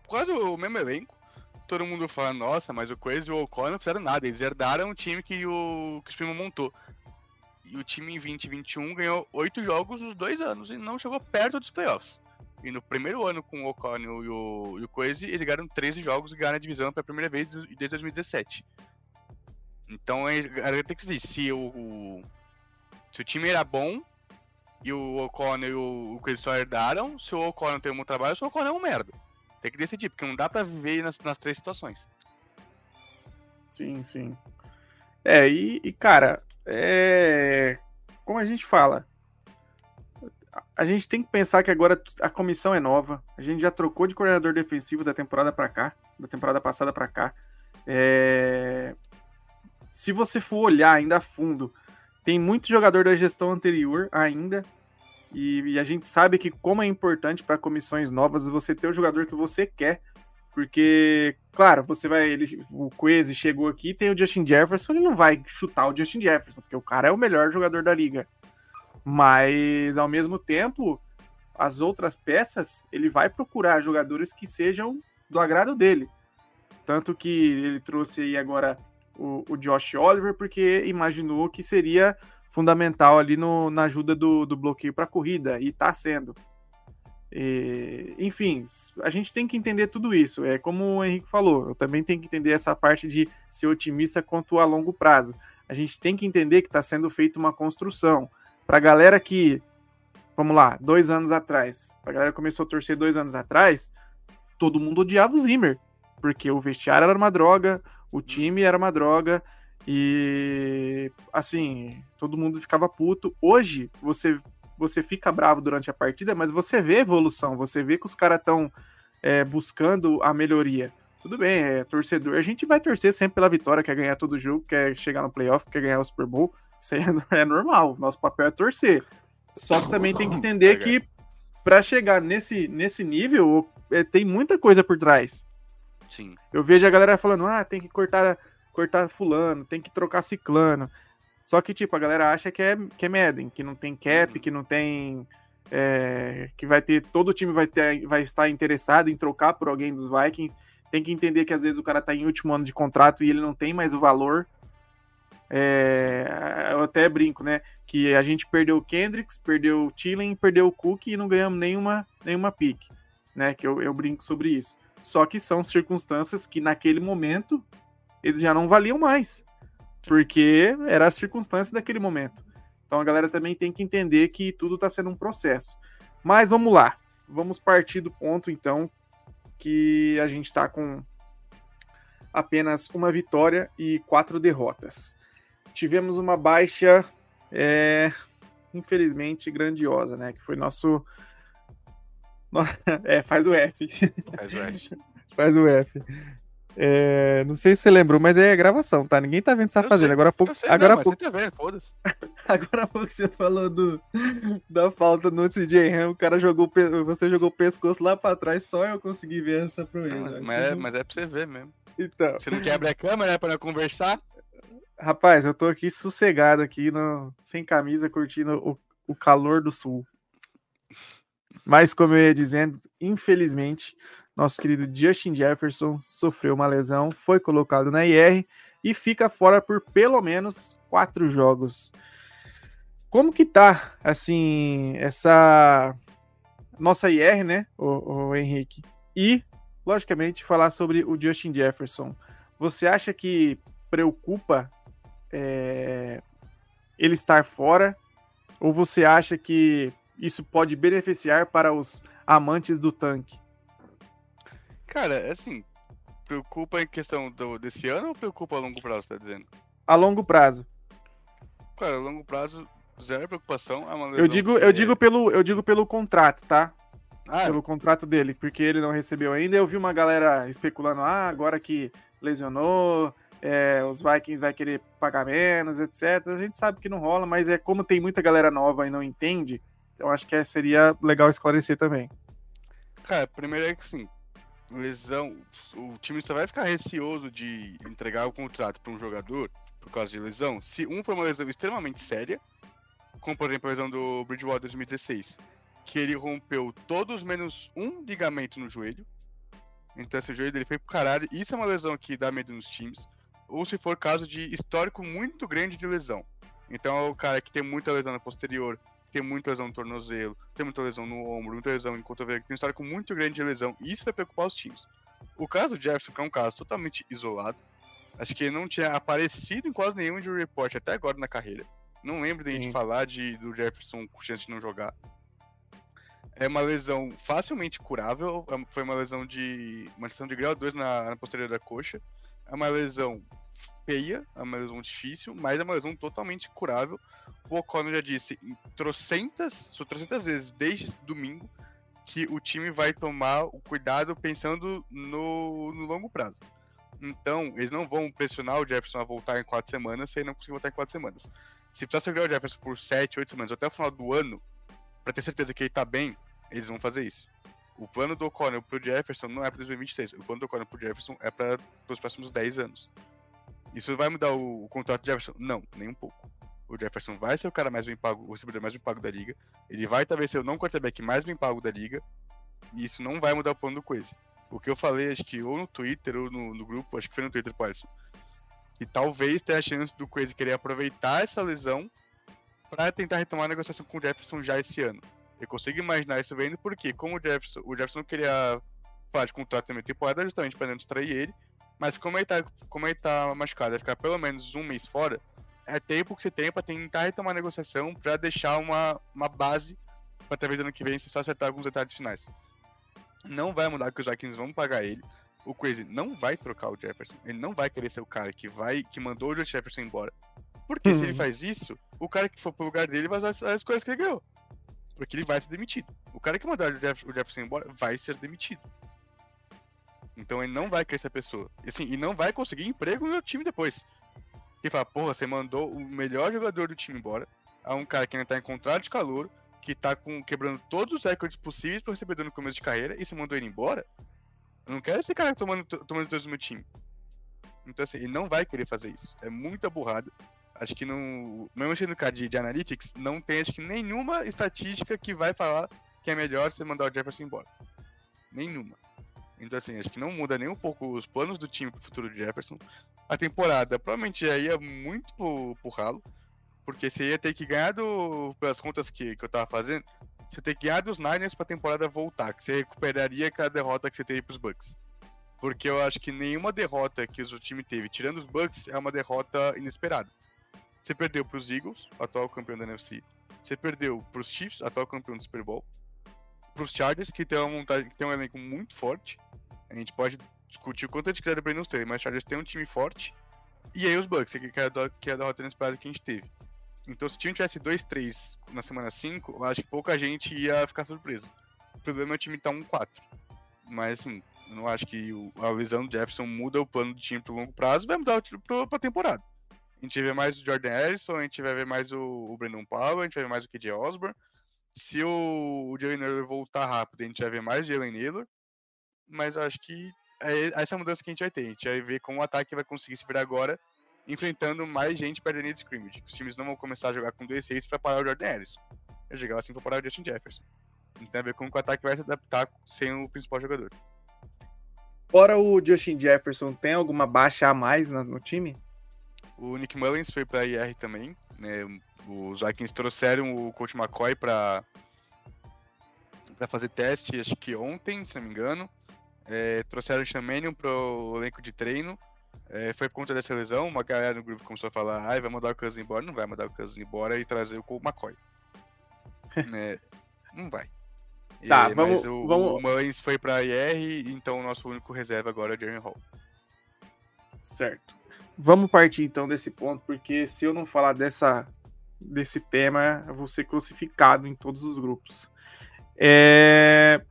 Speaker 3: quase o mesmo elenco todo mundo fala, nossa, mas o Coelho e o Ocon não fizeram nada. Eles herdaram o time que o, que o Primo montou. E o time em 2021 ganhou oito jogos nos dois anos e não chegou perto dos playoffs. E no primeiro ano com o Ocon e o, e o eles ganharam 13 jogos e ganharam a divisão pela primeira vez desde 2017. Então a gente tem que dizer, se o, o, se o time era bom e o Ocon e o, o Coese só herdaram, se o Ocon tem um bom trabalho, se o Ocon é um merda. Tem que decidir, porque não dá para viver nas, nas três situações.
Speaker 2: Sim, sim. É, e, e, cara, é. Como a gente fala, a gente tem que pensar que agora a comissão é nova. A gente já trocou de coordenador defensivo da temporada para cá, da temporada passada para cá. É... Se você for olhar ainda a fundo, tem muito jogador da gestão anterior ainda e, e a gente sabe que como é importante para comissões novas você ter o jogador que você quer, porque, claro, você vai. Ele, o Quese chegou aqui, tem o Justin Jefferson, ele não vai chutar o Justin Jefferson, porque o cara é o melhor jogador da liga. Mas, ao mesmo tempo, as outras peças, ele vai procurar jogadores que sejam do agrado dele. Tanto que ele trouxe aí agora o, o Josh Oliver, porque imaginou que seria fundamental ali no, na ajuda do, do bloqueio para a corrida, e está sendo. E, enfim, a gente tem que entender tudo isso. É como o Henrique falou, eu também tenho que entender essa parte de ser otimista quanto a longo prazo. A gente tem que entender que está sendo feita uma construção. Para a galera que, vamos lá, dois anos atrás, a galera começou a torcer dois anos atrás, todo mundo odiava o Zimmer, porque o vestiário era uma droga, o time era uma droga, e assim, todo mundo ficava puto. Hoje, você você fica bravo durante a partida, mas você vê evolução, você vê que os caras estão é, buscando a melhoria. Tudo bem, é torcedor. A gente vai torcer sempre pela vitória, quer ganhar todo jogo, quer chegar no playoff, quer ganhar o Super Bowl. Isso aí é normal. Nosso papel é torcer. Só que também tem que entender que para chegar nesse, nesse nível, é, tem muita coisa por trás.
Speaker 3: Sim.
Speaker 2: Eu vejo a galera falando, ah, tem que cortar cortar fulano, tem que trocar ciclano. Só que, tipo, a galera acha que é, que é Madden, que não tem cap, uhum. que não tem. É, que vai ter. Todo time vai, ter, vai estar interessado em trocar por alguém dos Vikings. Tem que entender que às vezes o cara tá em último ano de contrato e ele não tem mais o valor. É, eu até brinco, né? Que a gente perdeu o Kendricks, perdeu o Tillen, perdeu o Cook e não ganhamos nenhuma, nenhuma pick. Né? Que eu, eu brinco sobre isso. Só que são circunstâncias que naquele momento eles já não valiam mais, porque era a circunstância daquele momento. Então a galera também tem que entender que tudo está sendo um processo. Mas vamos lá, vamos partir do ponto então que a gente está com apenas uma vitória e quatro derrotas. Tivemos uma baixa, é, infelizmente, grandiosa, né? Que foi nosso. É, faz o F.
Speaker 3: Faz o F.
Speaker 2: faz o F. É, não sei se você lembrou, mas é gravação, tá? Ninguém tá vendo o que você tá fazendo. Sei, agora há pouco. agora não, pouco...
Speaker 3: Tá vendo,
Speaker 2: agora há pouco você falou do, da falta no CJ Ham, o cara jogou. Você jogou o pescoço lá pra trás, só eu consegui ver essa proeza.
Speaker 3: Mas, é, mas é pra você ver mesmo.
Speaker 2: Então.
Speaker 3: Você não quebra a câmera né, pra conversar?
Speaker 2: Rapaz, eu tô aqui sossegado, aqui no, sem camisa, curtindo o, o calor do sul. Mas, como eu ia dizendo, infelizmente, nosso querido Justin Jefferson sofreu uma lesão, foi colocado na IR e fica fora por pelo menos quatro jogos. Como que tá, assim, essa nossa IR, né, o, o Henrique? E, logicamente, falar sobre o Justin Jefferson. Você acha que preocupa é, ele estar fora? Ou você acha que isso pode beneficiar para os amantes do tanque?
Speaker 3: Cara, assim, preocupa em questão do, desse ano ou preocupa a longo prazo, tá dizendo?
Speaker 2: A longo prazo.
Speaker 3: Cara, a longo prazo, zero preocupação. É uma
Speaker 2: Eu digo, eu digo pelo, eu digo pelo contrato, tá?
Speaker 3: Ah,
Speaker 2: Pelo contrato dele, porque ele não recebeu ainda. Eu vi uma galera especulando, ah, agora que lesionou, é, os Vikings vai querer pagar menos, etc. A gente sabe que não rola, mas é como tem muita galera nova e não entende, eu acho que é- seria legal esclarecer também.
Speaker 3: Cara, primeiro é que assim, lesão, o time só vai ficar receoso de entregar o contrato para um jogador por causa de lesão se um for uma lesão extremamente séria, como por exemplo a lesão do Bridgewater 2016, que ele rompeu todos menos um ligamento no joelho. Então esse joelho dele foi pro caralho. Isso é uma lesão que dá medo nos times. Ou se for caso de histórico muito grande de lesão. Então é o cara que tem muita lesão na posterior, tem muita lesão no tornozelo, tem muita lesão no ombro, muita lesão em cotovelo, tem um histórico muito grande de lesão. Isso vai preocupar os times. O caso do Jefferson, que é um caso totalmente isolado, acho que ele não tinha aparecido em quase nenhum de report até agora na carreira. Não lembro de a
Speaker 2: Sim.
Speaker 3: gente falar de, do Jefferson com chance de não jogar. É uma lesão facilmente curável, é- foi uma lesão de. uma lesão de grau 2 na, na posterior da coxa. É uma lesão feia, é uma lesão difícil, mas é uma lesão totalmente curável. O O'Connor já disse trocentas, trocentas vezes desde domingo que o time vai tomar o cuidado pensando no, no longo prazo. Então, eles não vão pressionar o Jefferson a voltar em quatro semanas se ele não conseguir voltar em quatro semanas. Se precisar segurar o Jefferson por sete, oito semanas, até o final do ano, pra ter certeza que ele tá bem, eles vão fazer isso. O plano do O'Connell pro Jefferson não é pra 2023. O plano do O'Connell pro Jefferson é para os próximos 10 anos. Isso vai mudar o, o contrato do Jefferson? Não, nem um pouco. O Jefferson vai ser o cara mais bem pago, o recebedor mais bem pago da liga. Ele vai talvez ser o não quarterback mais bem pago da liga. E isso não vai mudar o plano do Coise. O que eu falei, acho que ou no Twitter ou no, no grupo, acho que foi no Twitter, Paulson. E talvez tenha a chance do Coise querer aproveitar essa lesão para tentar retomar a negociação com o Jefferson já esse ano. Eu consigo imaginar isso vendo porque, como o Jefferson, o Jefferson queria falar de contrato na temporada justamente para não distrair ele, mas como ele tá, como ele tá machucado, vai ficar pelo menos um mês fora, é tempo que você tem para tentar retomar a negociação para deixar uma, uma base para talvez ano que vem você só acertar alguns detalhes finais. Não vai mudar que os Vikings vão pagar ele. O Crazy não vai trocar o Jefferson. Ele não vai querer ser o cara que vai que mandou o Jefferson embora. Porque se ele
Speaker 2: Uhum.
Speaker 3: faz isso, o cara que for pro lugar dele vai usar as coisas que ele ganhou. Porque ele vai ser demitido. O cara que mandar Jeff- o Jefferson embora vai ser demitido. Então ele não vai querer essa pessoa. E, assim, e não vai conseguir emprego no time depois. E fala, porra, você mandou o melhor jogador do time embora. A um cara que ainda tá em contrato de calor, que tá com, quebrando todos os recordes possíveis pro recebedor no começo de carreira, e você mandou ele embora? Eu não quero esse cara tomando, tomando os do meu time. Então assim, ele não vai querer fazer isso. É muita burrada. Acho que não. Mesmo sendo cara de, de Analytics, não tem acho que nenhuma estatística que vai falar que é melhor você mandar o Jefferson embora. Nenhuma. Então assim, acho que não muda nem um pouco os planos do time pro futuro de Jefferson. A temporada provavelmente já ia muito pro, pro ralo. Porque você ia ter que ganhar do. Pelas contas que, que eu tava fazendo, você tem que ganhar dos Niners pra temporada voltar. Que você recuperaria aquela derrota que você teve pros Bucks. Porque eu acho que nenhuma derrota que o time teve, tirando os Bucks, é uma derrota inesperada. Você perdeu para os Eagles, atual campeão da NFC. Você perdeu para os Chiefs, atual campeão do Super Bowl. Para os Chargers, que tem uma montagem, que tem um elenco muito forte. A gente pode discutir o quanto a gente quiser do Brandon Staley, mas os Chargers tem um time forte. E aí os Bucks, que é a, do- que é a derrota inesperada que a gente teve. Então se o time tivesse 2-3 na semana 5, eu acho que pouca gente ia ficar surpreso. O problema é o time tá 1-4. Mas assim, eu não acho que o- a lesão do Jefferson muda o plano do time pro longo prazo, vai mudar o time pro, pra temporada. A gente vai ver mais o Jordan Harrison, a gente vai ver mais o, o Brandon Powell, a gente vai ver mais o KJ Osborne. Se o, o Jalen Naylor voltar rápido, a gente vai ver mais Jalen Naylor. Mas eu acho que é essa é a mudança que a gente vai ter. A gente vai ver como o ataque vai conseguir se virar agora, enfrentando mais gente perto da linha de scrimmage. Os times não vão começar a jogar com dois safes pra parar o Jordan Harrison. Eu jogava assim pra parar o Justin Jefferson. Então vai ver como o ataque vai se adaptar sem o principal jogador.
Speaker 2: Fora o Justin Jefferson, tem alguma baixa a mais na- no time?
Speaker 3: O Nick Mullins foi pra IR também. Né? Os Vikings trouxeram o Coach McCoy pra, pra fazer teste, acho que ontem, se não me engano. É, trouxeram o Shamanion pro elenco de treino. É, foi por conta dessa lesão, uma galera no grupo começou a falar, ai, vai mandar o Cousins embora. Não vai mandar o Cousins embora e trazer o Colt McCoy. né? Não vai.
Speaker 2: Tá, vamos,
Speaker 3: o,
Speaker 2: vamos...
Speaker 3: o Mães foi pra IR, então o nosso único reserva agora é Jeremy Hall.
Speaker 2: Certo. Vamos partir então desse ponto, porque se eu não falar dessa, desse tema, vou ser crucificado em todos os grupos. É...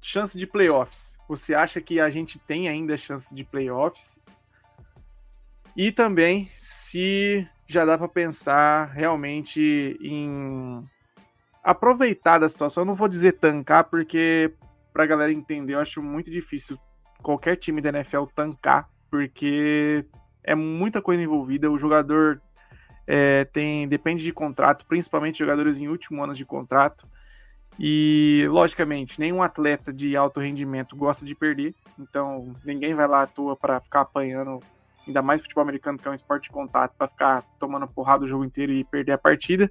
Speaker 2: Chance de playoffs. Você acha que a gente tem ainda chance de playoffs? E também se já dá para pensar realmente em aproveitar da situação. Eu não vou dizer tancar, porque pra galera entender, eu acho muito difícil qualquer time da NFL tancar, porque é muita coisa envolvida. O jogador é, tem depende de contrato, principalmente jogadores em último ano de contrato. E, logicamente, nenhum atleta de alto rendimento gosta de perder. Então, ninguém vai lá à toa para ficar apanhando, ainda mais futebol americano, que é um esporte de contato, para ficar tomando porrada o jogo inteiro e perder a partida.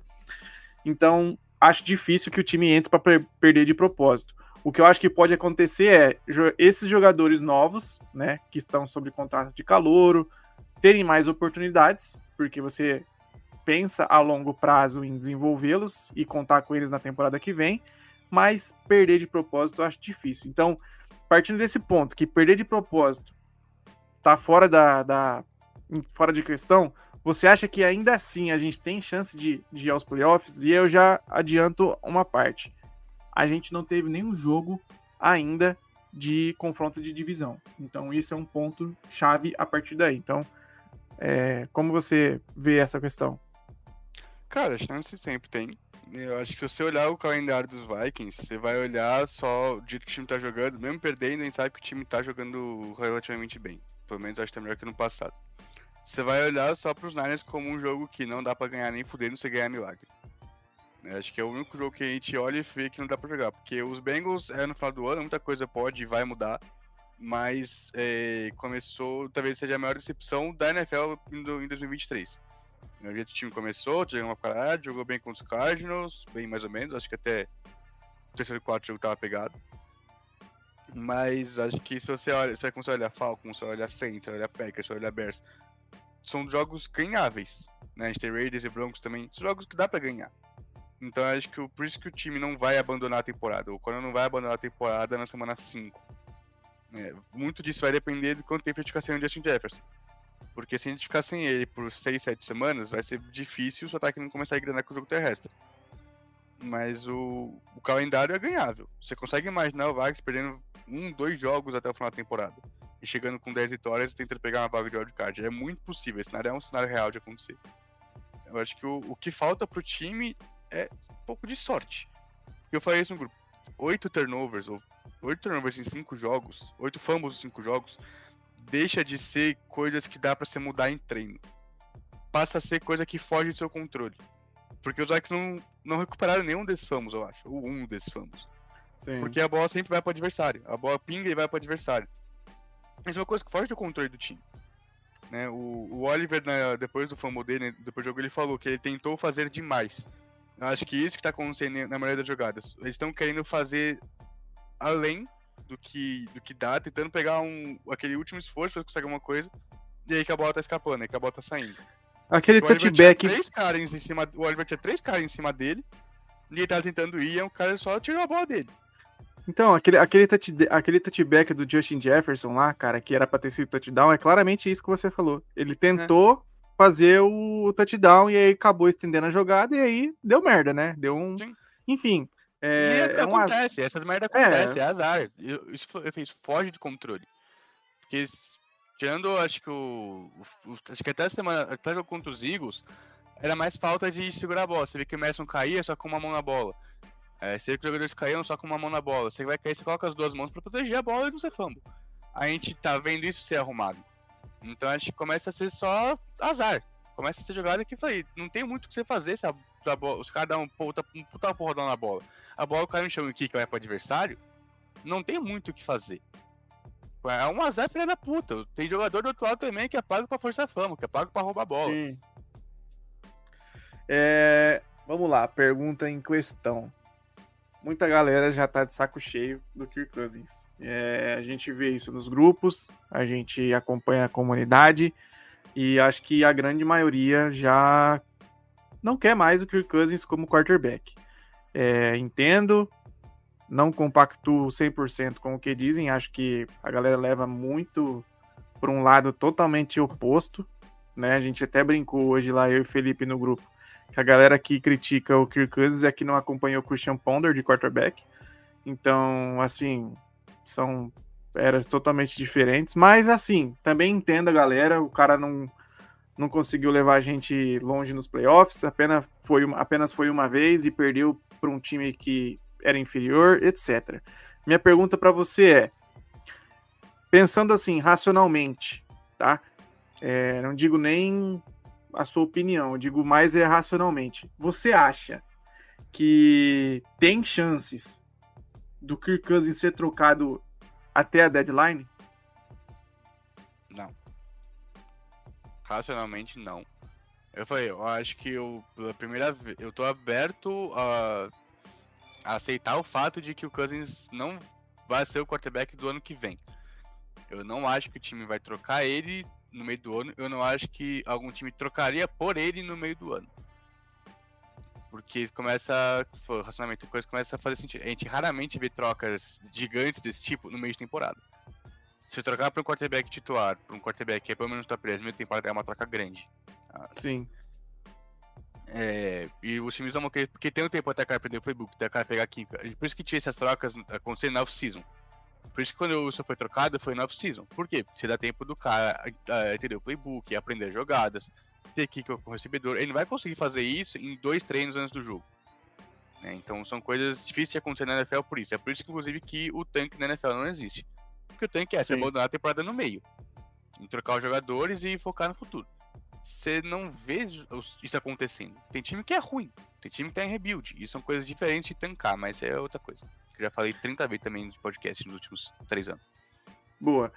Speaker 2: Então, acho difícil que o time entre para perder de propósito. O que eu acho que pode acontecer é esses jogadores novos, né, que estão sob contrato de calouro, terem mais oportunidades, porque você pensa a longo prazo em desenvolvê-los e contar com eles na temporada que vem, mas perder de propósito eu acho difícil. Então, partindo desse ponto, que perder de propósito tá fora da, da fora de questão, você acha que ainda assim a gente tem chance de, de ir aos playoffs? E eu já adianto uma parte. A gente não teve nenhum jogo ainda de confronto de divisão. Então, isso é um ponto chave a partir daí. Então, é, como você vê essa questão?
Speaker 3: Cara, chance sempre tem. Eu acho que se você olhar o calendário dos Vikings, você vai olhar só o jeito que o time tá jogando, mesmo perdendo, a gente sabe que o time tá jogando relativamente bem. Pelo menos acho que tá melhor que no passado. Você vai olhar só pros Niners como um jogo que não dá para ganhar nem fudendo se ganhar milagre. Eu acho que é o único jogo que a gente olha e vê que não dá pra jogar. Porque os Bengals é no final do ano, muita coisa pode e vai mudar. Mas é, começou, talvez seja a maior decepção da NFL em 2023. O jeito o time começou, jogou uma parada, jogou bem contra os Cardinals, bem mais ou menos, acho que até o terceiro e quarto jogo tava pegado. Mas acho que se você olha, você vai começar a olhar Falcons, você vai olhar Saints, você vai olhar Packers, você vai olhar Bears, são jogos ganháveis. Né? A gente tem Raiders e Broncos também, são jogos que dá para ganhar. Então acho que por isso que o time não vai abandonar a temporada. O Conan não vai abandonar a temporada na semana 5. É, muito disso vai depender de quanto tempo a gente ficar sem o Justin Jefferson. Porque se a gente ficar sem ele por 6, 7 semanas, vai ser difícil o ataque não começar a engrenar com o jogo terrestre. Mas o, o calendário é ganhável. Você consegue imaginar o Vargas perdendo um, dois jogos até o final da temporada. E chegando com 10 vitórias e tentando pegar uma vaga de wildcard. É muito possível. Esse cenário é um cenário real de acontecer. Eu acho que o, o que falta pro time é um pouco de sorte. Eu falei isso no grupo. Oito turnovers, ou oito turnovers em cinco jogos, oito fumbles em cinco jogos, deixa de ser coisas que dá para se mudar em treino. Passa a ser coisa que foge do seu controle. Porque os Vikings não, não recuperaram nenhum desses famos, eu acho. Ou um desses famos. Sim. Porque a bola sempre vai para o adversário. A bola pinga e vai para o adversário. Isso é uma coisa que foge do controle do time. Né? O, o Oliver, né, depois do fumble dele, depois do jogo, ele falou que ele tentou fazer demais. Eu acho que isso que está acontecendo na maioria das jogadas. Eles estão querendo fazer além do que, do que dá, tentando pegar um, aquele último esforço pra conseguir alguma coisa, e aí que a bola tá escapando, aí que a bola tá saindo.
Speaker 2: Aquele o touchback.
Speaker 3: Três caras em cima, o Oliver tinha três caras em cima dele, e ele tava tentando ir, e o cara só tirou a bola dele.
Speaker 2: Então, aquele, aquele, touch, aquele touchback do Justin Jefferson lá, cara, que era pra ter sido touchdown, é claramente isso que você falou. Ele tentou é. fazer o touchdown e aí acabou estendendo a jogada e aí deu merda, né? Deu um. Sim. Enfim,
Speaker 3: é, e é acontece, um... essa merda acontece, é, é azar. Isso, isso foge de controle. Porque, tirando, acho que o, o. acho que até a semana. Até contra os Eagles, era mais falta de segurar a bola. Você vê que o Messon caía só com uma mão na bola. É, você vê que os jogadores caíam só com uma mão na bola. Você vai cair, você coloca as duas mãos para proteger a bola e não ser fumble. A gente tá vendo isso ser arrumado. Então acho que começa a ser só azar. Começa a ser jogada que falei, não tem muito o que você fazer se a, a bola, os caras dão um puta, um puta porradão na bola a bola cai no chão e que vai pro adversário, não tem muito o que fazer. É um azar filha da puta. Tem jogador do outro lado também que é pago pra forçar fama, que é pago pra roubar a bola. Sim.
Speaker 2: É, vamos lá, pergunta em questão. Muita galera já tá de saco cheio do Kirk Cousins. É, a gente vê isso nos grupos, a gente acompanha a comunidade e acho que a grande maioria já não quer mais o Kirk Cousins como quarterback. É, entendo, não compactuo 100% com o que dizem, acho que a galera leva muito para um lado totalmente oposto, né? A gente até brincou hoje lá, eu e Felipe no grupo, que a galera que critica o Kirk Cousins é que não acompanhou o Christian Ponder de quarterback. Então, assim, são eras totalmente diferentes, mas assim, também entenda, galera, o cara não não conseguiu levar a gente longe nos playoffs, apenas foi, apenas foi uma vez e perdeu para um time que era inferior, etc. Minha pergunta para você é: pensando assim, racionalmente, tá? É, não digo nem a sua opinião, digo mais é racionalmente. Você acha que tem chances do Kirk Cousins ser trocado até a deadline?
Speaker 3: Não. Racionalmente, não. Eu falei, eu acho que eu, pela primeira vez, eu tô aberto a, a, aceitar o fato de que o Cousins não vai ser o quarterback do ano que vem. Eu não acho que o time vai trocar ele no meio do ano. Eu não acho que algum time trocaria por ele no meio do ano. Porque começa. Racionalmente, a coisa começa a fazer sentido. A gente raramente vê trocas gigantes desse tipo no meio de temporada. Se trocar para um quarterback titular, para um quarterback que é pelo menos preso no meio temporada, é uma troca grande.
Speaker 2: Sim.
Speaker 3: É, e os times vão querer, porque tem um tempo até o cara aprender o playbook, até o cara pegar química. Por isso que tinha essas trocas acontecendo na off-season. Por isso que quando o Wilson foi trocado, foi na off-season. Por quê? Porque você dá tempo do cara uh, entender o playbook, aprender jogadas, ter kick com o recebedor. Ele não vai conseguir fazer isso em dois treinos antes do jogo. Né? Então são coisas difíceis de acontecer na NFL por isso. É por isso, inclusive, que o tanque na NFL não existe. Porque o tanque é se abandonar a temporada no meio. Em trocar os jogadores e focar no futuro. Você não vê isso acontecendo. Tem time que é ruim. Tem time que tá em rebuild. E são coisas diferentes de tancar, mas é outra coisa. já falei 30 vezes também no podcast nos últimos três anos.
Speaker 2: Boa.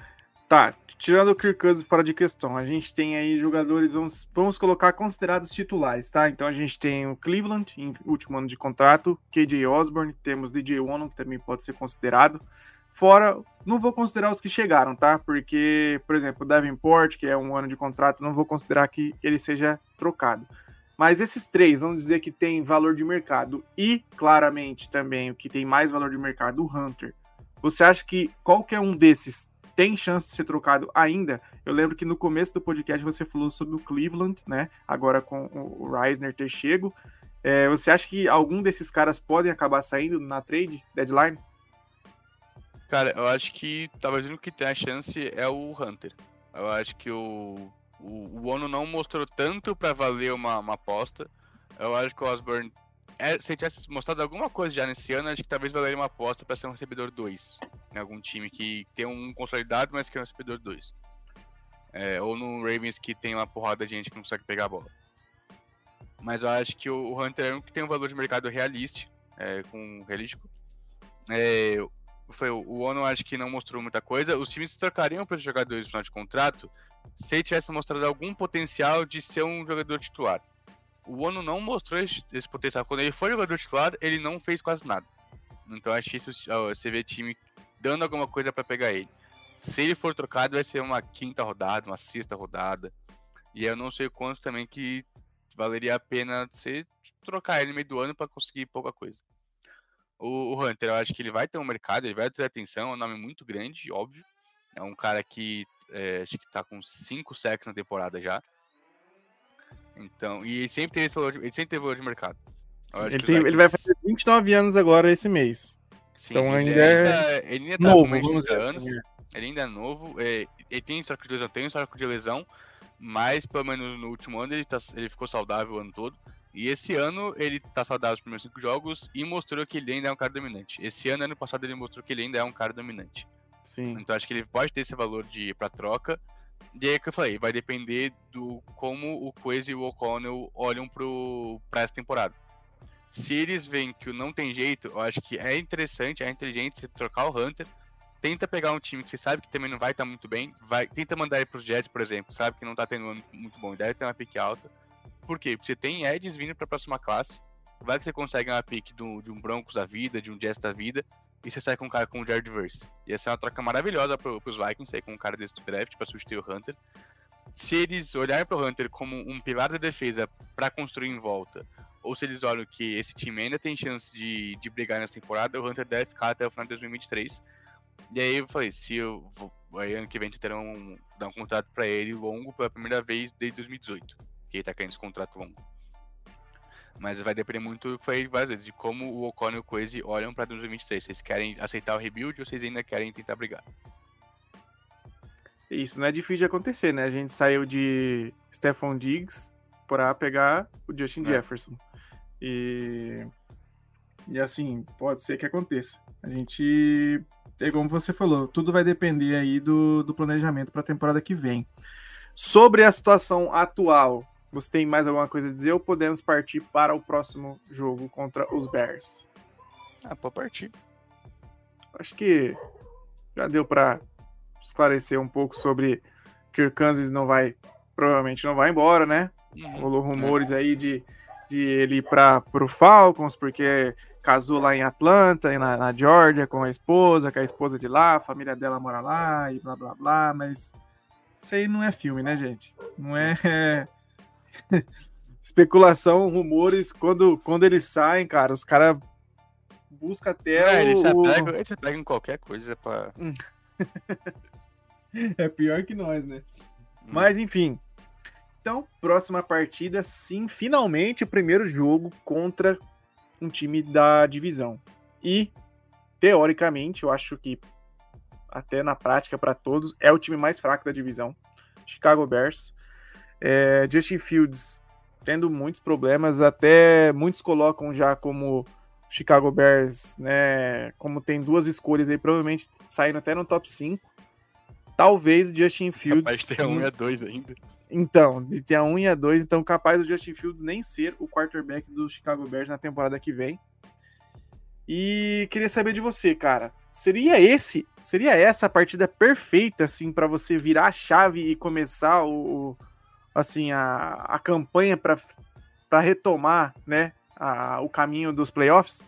Speaker 2: Tá, tirando o Kirk Cousins fora de questão, a gente tem aí jogadores, vamos, vamos colocar considerados titulares, tá? Então a gente tem o Cleveland, em último ano de contrato, KJ Osborne, temos DJ Wonnum, que também pode ser considerado. Fora, não vou considerar os que chegaram, tá? Porque, por exemplo, o Davenport, que é um ano de contrato, não vou considerar que ele seja trocado. Mas esses três, vamos dizer que tem valor de mercado e, claramente, também o que tem mais valor de mercado, o Hunter. Você acha que qualquer um desses tem chance de ser trocado ainda. Eu lembro que no começo do podcast você falou sobre o Cleveland, né? Agora com o Reisner ter chego. É, você acha que algum desses caras podem acabar saindo na trade deadline?
Speaker 3: Cara, eu acho que talvez o único que tem a chance é o Hunter. Eu acho que o, o, o ONU não mostrou tanto para valer uma, uma aposta. Eu acho que o Osborne é, se ele tivesse mostrado alguma coisa já nesse ano, acho que talvez valeria uma aposta para ser um recebedor 2. Em algum time que tem um consolidado, mas que é um recebedor 2. É, ou no Ravens que tem uma porrada de gente que não consegue pegar a bola. Mas eu acho que o Hunter é um que tem um valor de mercado realista, é, com realístico. É, foi, o Ono acho que não mostrou muita coisa. Os times trocariam para jogadores no final de contrato se ele tivesse mostrado algum potencial de ser um jogador titular o Ono não mostrou esse, esse, potencial. Quando ele foi jogador titular, ele não fez quase nada. Então acho que isso você vê time dando alguma coisa para pegar ele. Se ele for trocado, vai ser uma quinta rodada, uma sexta rodada. E eu não sei quanto também que valeria a pena você trocar ele no meio do ano para conseguir pouca coisa. O, o, Hunter, eu acho que ele vai ter um mercado, ele vai ter atenção, é um nome muito grande, óbvio. É um cara que é, acho que tá com 5 sacks na temporada já. Então, e ele sempre teve esse valor de, ele sempre teve valor de mercado.
Speaker 2: Ele, tem, ele, vai fazer 29 anos agora esse mês. Sim, então ainda, é
Speaker 3: ele ainda tá novo, com mais anos. Assim. Ele ainda é novo. É, ele tem histórico de lesão, tem histórico de lesão, mas pelo menos no último ano ele, tá, ele ficou saudável o ano todo. E esse ano ele tá saudável nos primeiros cinco jogos e mostrou que ele ainda é um cara dominante. Esse ano, ano passado, ele mostrou que ele ainda é um cara dominante.
Speaker 2: Sim.
Speaker 3: Então acho que ele pode ter esse valor de para troca. E aí que eu falei, vai depender do como o Quez e o O'Connell olham para essa temporada. Se eles veem que não tem jeito, eu acho que é interessante, é inteligente você trocar o Hunter. Tenta pegar um time que você sabe que também não vai estar tá muito bem. Vai, tenta mandar ele para os Jets, por exemplo, sabe que não está tendo um ano muito bom, deve ter uma pique alta. Por quê? Porque você tem Eds vindo para a próxima classe. Vai que você consegue uma pique do, de um Broncos da vida, de um Jets da vida e você sai com um cara com o Jared Verse. Ia ser uma troca maravilhosa pro, pros Vikings sair com um cara desse draft para substituir o Hunter. Se eles olharem pro Hunter como um pilar da defesa para construir em volta, ou se eles olham que esse time ainda tem chance de, de brigar nessa temporada, o Hunter deve ficar até o final de 2023. E aí eu falei, se eu vou, aí ano que vem tentarão um, dar um contrato para ele longo pela primeira vez desde 2018, que ele tá querendo esse contrato longo. Mas vai depender muito, foi várias vezes, de como o Ocon e o Coese olham para 2023. Se eles querem aceitar o rebuild ou eles ainda querem tentar brigar.
Speaker 2: Isso não é difícil de acontecer, né? A gente saiu de Stephon Diggs para pegar o Justin é. Jefferson. E e assim, pode ser que aconteça. A gente, é como você falou, tudo vai depender aí do, do planejamento para a temporada que vem. Sobre a situação atual, você tem mais alguma coisa a dizer ou podemos partir para o próximo jogo contra os Bears?
Speaker 3: Ah, pode partir.
Speaker 2: Acho que já deu para esclarecer um pouco sobre que o Kansas não vai, provavelmente não vai embora, né? Uhum. Rolou rumores é. aí de, de ele ir para o Falcons, porque casou lá em Atlanta, na, na Georgia, com a esposa, com a esposa de lá, a família dela mora lá e blá blá blá, mas isso aí não é filme, né, gente? Não é. Especulação, rumores, quando, quando eles saem, cara, os caras buscam até. É,
Speaker 3: o... eles, se pegam, eles se pegam em qualquer coisa pra.
Speaker 2: é pior que nós, né? Hum. Mas enfim. Então, próxima partida, sim, finalmente o primeiro jogo contra um time da divisão. E, teoricamente, eu acho que até na prática para todos, é o time mais fraco da divisão. Chicago Bears. É, Justin Fields tendo muitos problemas, até muitos colocam já como Chicago Bears, né? Como tem duas escolhas aí, provavelmente saindo até no top 5. Talvez o Justin Fields.
Speaker 3: Capaz de ter a 1 e a 2 ainda.
Speaker 2: Então, de ter a 1 e a 2, então capaz do Justin Fields nem ser o quarterback do Chicago Bears na temporada que vem. E queria saber de você, cara. Seria esse, seria essa a partida perfeita assim para você virar a chave e começar o assim a, a campanha para retomar, né, a, o caminho dos playoffs?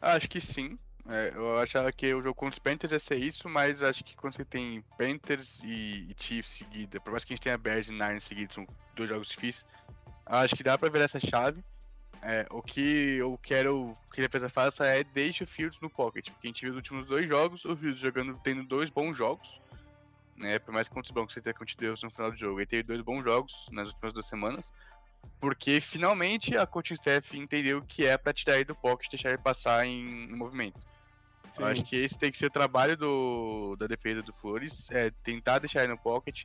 Speaker 3: Acho que sim. É, eu achava que o jogo contra os Panthers ia ser isso, mas acho que quando você tem Panthers e, e Chiefs seguida, por mais que a gente tenha Bears e Niners seguidos, são dois jogos difíceis, acho que dá pra ver essa chave. É, o que eu quero que a defesa faça é deixe o Fields no pocket, porque a gente viu os últimos dois jogos, o Fields jogando, tendo dois bons jogos, né, por mais que contra os Broncos você tenha continuado no final do jogo, ele teve dois bons jogos nas últimas duas semanas, porque finalmente a coaching staff entendeu que é para tirar ele do pocket e deixar ele passar em, em movimento. Sim. Eu acho que esse tem que ser o trabalho do, da defesa do Flores, é tentar deixar ele no pocket.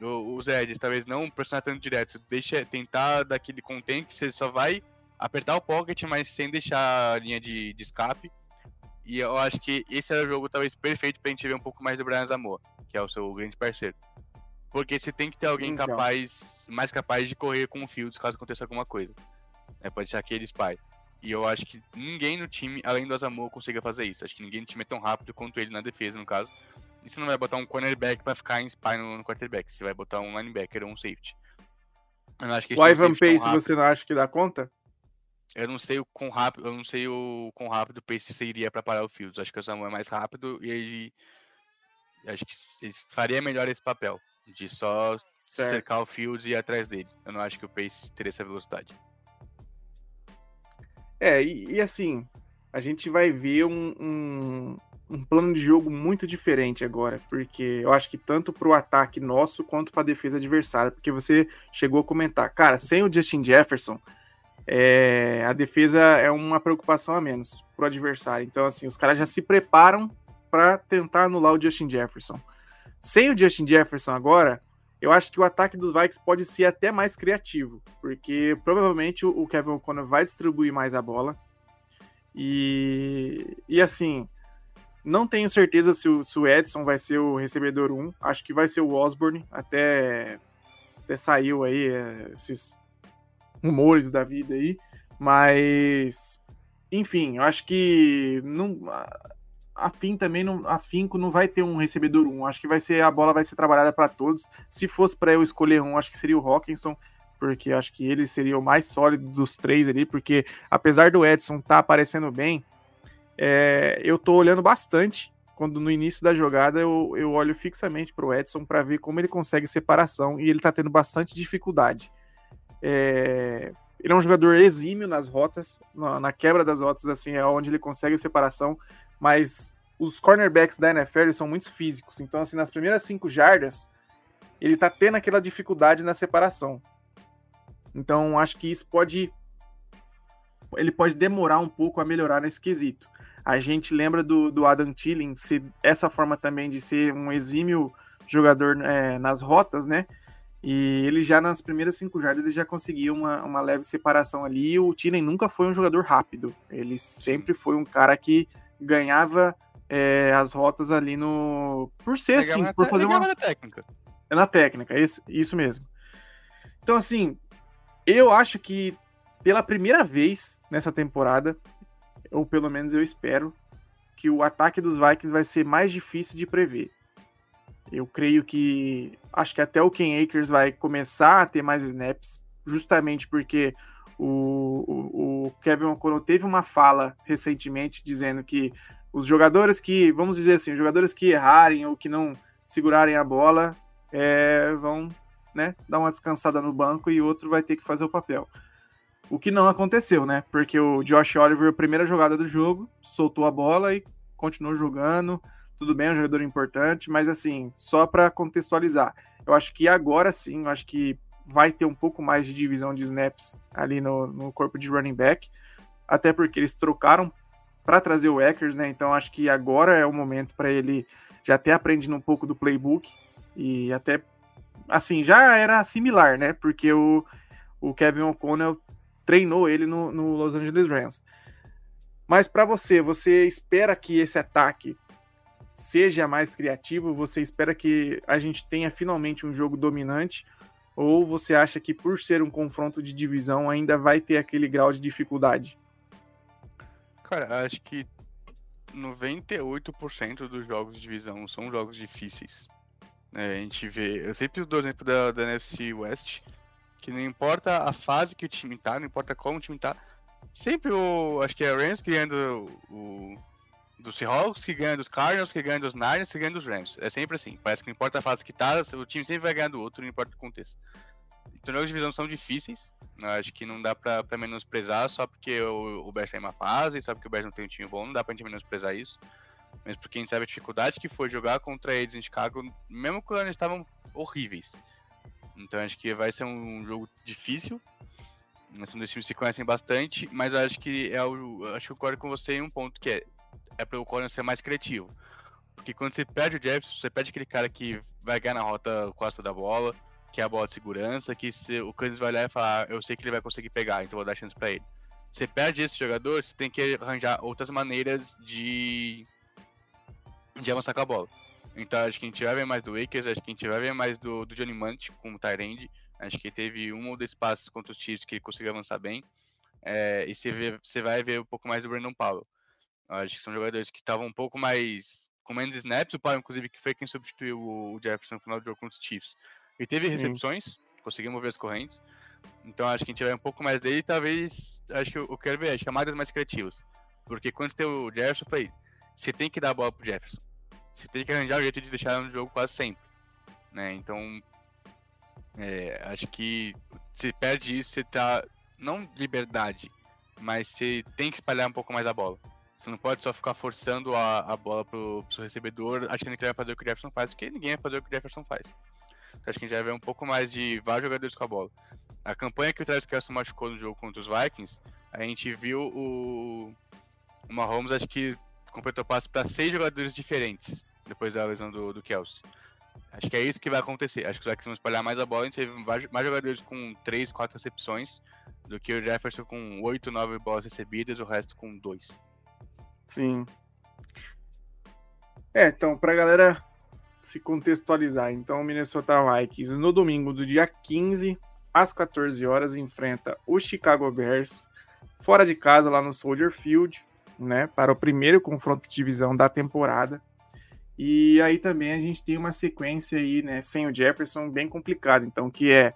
Speaker 3: os Eds, talvez não pressionar tanto direto, deixa, tentar daquele content que você só vai apertar o pocket, mas sem deixar a linha de, de escape. E eu acho que esse é o jogo talvez perfeito pra gente ver um pouco mais do Brian Zamor, que é o seu grande parceiro. Porque você tem que ter alguém então. capaz, mais capaz de correr com o Fields caso aconteça alguma coisa. É, pode ser aquele spy. E eu acho que ninguém no time, além do Asamoah, consiga fazer isso. Acho que ninguém no time é tão rápido quanto ele na defesa, no caso. E você não vai botar um cornerback para ficar em spy no, no, quarterback. Você vai botar um linebacker ou um safety.
Speaker 2: Eu não acho que o Ivan Pace você não acha que dá conta?
Speaker 3: Eu não sei o quão rápido, eu não sei o quão rápido o Pace seria para parar o Fields. Acho que o Samuel é mais rápido e ele acho que ele faria melhor esse papel de só certo. cercar o Fields e ir atrás dele. Eu não acho que o Pace teria essa velocidade.
Speaker 2: É, e, e assim, a gente vai ver um, um, um, plano de jogo muito diferente agora, porque eu acho que tanto para o ataque nosso quanto para a defesa adversária, porque você chegou a comentar, cara, sem o Justin Jefferson, é, a defesa é uma preocupação a menos para o adversário. Então, assim, os caras já se preparam para tentar anular o Justin Jefferson. Sem o Justin Jefferson agora, eu acho que o ataque dos Vikings pode ser até mais criativo, porque provavelmente o Kevin O'Connor vai distribuir mais a bola. E, e assim, não tenho certeza se o, se o Edson vai ser o recebedor 1. Acho que vai ser o Osborne. Até, até saiu aí é, esses rumores da vida aí. Mas, enfim, eu acho que não, a FIM também não, a Finco não vai ter um recebedor um. Acho que vai ser a bola vai ser trabalhada para todos. Se fosse para eu escolher um, acho que seria o Hawkinson, porque acho que ele seria o mais sólido dos três ali, porque apesar do Edson estar tá aparecendo bem, é, eu tô olhando bastante quando no início da jogada eu, eu olho fixamente para o Edson para ver como ele consegue separação e ele tá tendo bastante dificuldade. É, ele é um jogador exímio nas rotas, na, na quebra das rotas, assim, é onde ele consegue a separação, mas os cornerbacks da NFL são muito físicos, então, assim, nas primeiras cinco jardas, ele tá tendo aquela dificuldade na separação. Então, acho que isso pode. Ele pode demorar um pouco a melhorar nesse quesito. A gente lembra do, do Adam ser essa forma também de ser um exímio jogador é, nas rotas, né? E ele já nas primeiras cinco jardas ele já conseguia uma, uma leve separação ali. E o Thielen nunca foi um jogador rápido. Ele sempre foi um cara que ganhava é, as rotas ali no. Por ser assim, por fazer uma.
Speaker 3: Na técnica.
Speaker 2: É na técnica, isso, isso mesmo. Então, assim, eu acho que pela primeira vez nessa temporada, ou pelo menos eu espero, que o ataque dos Vikings vai ser mais difícil de prever. Eu creio que acho que até o Ken Akers vai começar a ter mais snaps, justamente porque o, o, o Kevin O'Connell teve uma fala recentemente dizendo que os jogadores que, vamos dizer assim, os jogadores que errarem ou que não segurarem a bola é, vão né, dar uma descansada no banco e outro vai ter que fazer o papel. O que não aconteceu, né? Porque o Josh Oliver, a primeira jogada do jogo, soltou a bola e continuou jogando. Tudo bem, é um jogador importante, mas assim, só para contextualizar, eu acho que agora sim, eu acho que vai ter um pouco mais de divisão de snaps ali no, no corpo de running back, até porque eles trocaram para trazer o Eckers, né? Então acho que agora é o momento para ele já ter aprendido um pouco do playbook e até assim já era similar, né? Porque o, o Kevin O'Connell treinou ele no, no Los Angeles Rams. Mas para você, você espera que esse ataque seja mais criativo? Você espera que a gente tenha finalmente um jogo dominante? Ou você acha que por ser um confronto de divisão ainda vai ter aquele grau de dificuldade?
Speaker 3: Cara, acho que 98% dos jogos de divisão são jogos difíceis. É, a gente vê, eu sempre dou exemplo da, da NFC West, que não importa a fase que o time tá, não importa como o time tá, sempre o, acho que é o Rams que ganha do, o, dos Seahawks, que ganha dos Cardinals, que ganha dos Niners, que ganha dos Rams. É sempre assim, parece que não importa a fase que tá, o time sempre vai ganhar do outro, não importa o contexto. Torneios de divisão são difíceis, acho que não dá pra, pra menosprezar só porque o, o Bears tá em uma fase, só porque o Bears não tem um time bom, não dá pra gente menosprezar isso. Mas porque a gente sabe a dificuldade que foi jogar contra eles em Chicago, mesmo quando eles estavam horríveis. Então acho que vai ser um jogo difícil. São dois times se conhecem bastante, mas acho que é o. Acho que eu concordo com você em um ponto que é, é para o ser mais criativo. Porque quando você perde o Jefferson, você perde aquele cara que vai ganhar na rota costa da bola, que é a bola de segurança, que se, o Kansas vai olhar e falar, eu sei que ele vai conseguir pegar, então vou dar chance para ele. Você perde esse jogador, você tem que arranjar outras maneiras de de avançar com a bola. Então acho que a gente vai ver mais do Wakers, acho que a gente vai ver mais do, do Johnny Munt como Tyrande. Acho que teve um ou dois passes contra os Chiefs que ele conseguiu avançar bem. É, e você, você vai ver um pouco mais do Brandon Powell. Acho que são jogadores que estavam um pouco mais. com menos snaps. O Powell, inclusive, que foi quem substituiu o Jefferson no final do jogo contra os Chiefs. E teve Sim. recepções, conseguiu mover as correntes. Então acho que a gente vai um pouco mais dele talvez. Acho que eu quero ver chamadas mais criativas. Porque quando tem o Jefferson, eu falei, você tem que dar a bola pro Jefferson você tem que arranjar um jeito de deixar no jogo quase sempre. Né? Então, é, acho que se perde isso, você tá. Não liberdade, mas você tem que espalhar um pouco mais a bola. Você não pode só ficar forçando a, a bola pro, pro seu recebedor, achando que ele vai fazer o que o Jefferson faz, porque ninguém vai fazer o que o Jefferson faz. Então, acho que a gente vai ver um pouco mais de vários jogadores com a bola. A campanha que o Travis Kelce machucou no jogo contra os Vikings, a gente viu o, o Mahomes, acho que completou passe para seis jogadores diferentes depois da lesão do, do Kelsey. Acho que é isso que vai acontecer. Acho que os Vikings vão espalhar mais a bola. A gente teve mais jogadores com 3, 4 recepções do que o Jefferson com 8, 9 bolas recebidas, o resto com 2.
Speaker 2: Sim. É, então, pra galera se contextualizar, então o Minnesota Vikings no domingo do dia 15 às 14 horas enfrenta o Chicago Bears fora de casa lá no Soldier Field, né, para o primeiro confronto de divisão da temporada. E aí também a gente tem uma sequência aí, né, sem o Jefferson, bem complicada. Então, que é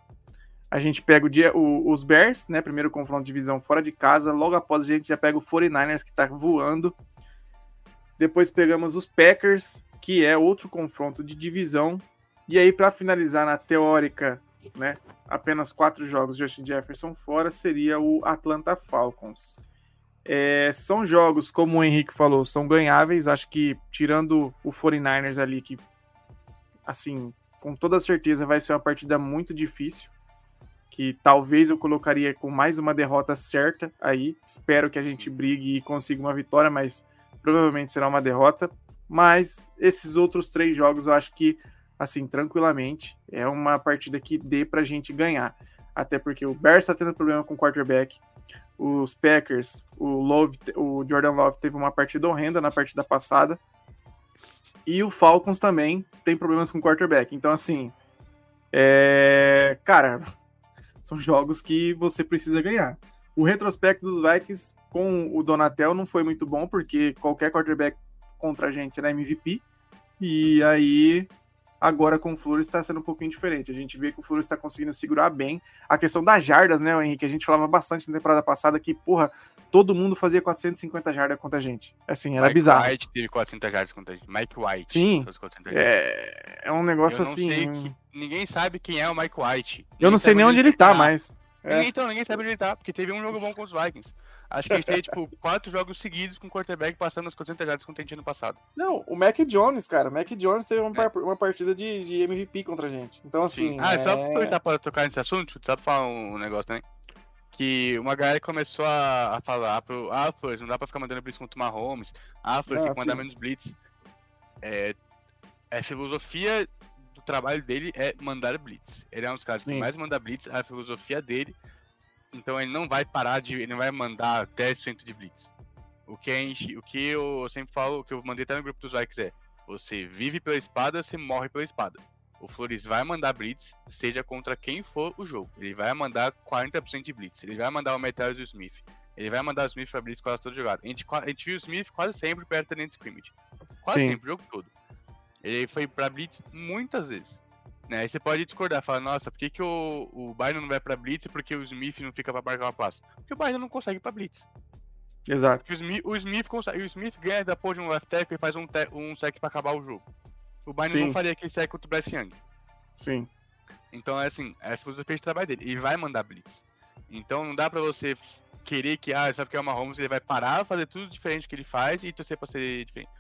Speaker 2: a gente pega o, o, os Bears, né, primeiro confronto de divisão fora de casa. Logo após a gente já pega o 49ers, que tá voando. Depois pegamos os Packers, que é outro confronto de divisão. E aí, para finalizar na teórica né? Apenas quatro jogos de Justin Jefferson fora seria o Atlanta Falcons. É, são jogos, como o Henrique falou, são ganháveis. Acho que tirando o 49ers ali, que assim, com toda certeza vai ser uma partida muito difícil. Que talvez eu colocaria com mais uma derrota certa aí. Espero que a gente brigue e consiga uma vitória, mas provavelmente será uma derrota. Mas esses outros três jogos eu acho que, assim, tranquilamente, é uma partida que dê pra gente ganhar. Até porque o Bears está tendo problema com o quarterback os Packers, o Love, o Jordan Love teve uma partida horrenda na partida passada. E o Falcons também tem problemas com o quarterback. Então, assim, é... cara, são jogos que você precisa ganhar. O retrospecto dos Vikings com o Donatel não foi muito bom, porque qualquer quarterback contra a gente era MVP. E aí Agora com o Flores está sendo um pouquinho diferente. A gente vê que o Flores está conseguindo segurar bem. A questão das jardas, né, Henrique? A gente falava bastante na temporada passada que, porra, todo mundo fazia 450 jardas contra a gente. Assim, era
Speaker 3: Mike
Speaker 2: bizarro.
Speaker 3: White teve 400 jardas contra a gente. Mike White.
Speaker 2: Sim. É, é um negócio assim.
Speaker 3: Que... Ninguém sabe quem é o Mike White. Ninguém
Speaker 2: eu não sei nem onde ele tá, mas.
Speaker 3: É. Então, ninguém sabe onde ele tá, porque teve um jogo bom com os Vikings. Acho que a gente teve, tipo, quatro jogos seguidos com o quarterback passando as 400 jardas a gente no passado.
Speaker 2: Não, o Mac Jones, cara. O Mac Jones teve uma, é. uma partida de, de, MVP contra a gente. Então, assim. Sim.
Speaker 3: Ah, é... só pra aproveitar pra tocar nesse assunto, só pra falar um negócio também. Que uma galera começou a, a falar pro. Ah, Flores, não dá pra ficar mandando blitz contra o Mahomes. Ah, Flores, ah, tem que mandar menos blitz. É, é filosofia do trabalho dele é mandar blitz. Ele é um dos caras sim. que mais manda blitz. A filosofia dele então ele não vai parar de. Ele não vai mandar 10% de blitz. O que, gente, o que eu sempre falo, o que eu mandei até no grupo dos likes é: você vive pela espada, você morre pela espada. O Flores vai mandar blitz, seja contra quem for o jogo. Ele vai mandar 40% de blitz. Ele vai mandar o Metal e o Smith. Ele vai mandar o Smith pra blitz quase todo jogado. A gente, a gente viu o Smith quase sempre perto da linha de scrimmage. Quase Sim. sempre, o jogo todo. Ele foi pra blitz muitas vezes. Né? Aí você pode discordar, falar, nossa, por que, que o, o Bayern não vai pra Blitz e por que o Smith não fica pra marcar uma passe? Porque o Bayern não consegue ir pra Blitz.
Speaker 2: Exato.
Speaker 3: O Smith, o Smith, consegue, o Smith ganha da porra de um left tackle e faz um, um sec pra acabar o jogo. O Sim. não faria aquele sec contra o Bryce Young.
Speaker 2: Sim.
Speaker 3: Então é assim, é a filosofia de trabalho dele. Ele vai mandar Blitz. Então não dá pra você querer que, ah, só porque é uma Holmes, ele vai parar, fazer tudo diferente que ele faz e torcer pra ser diferente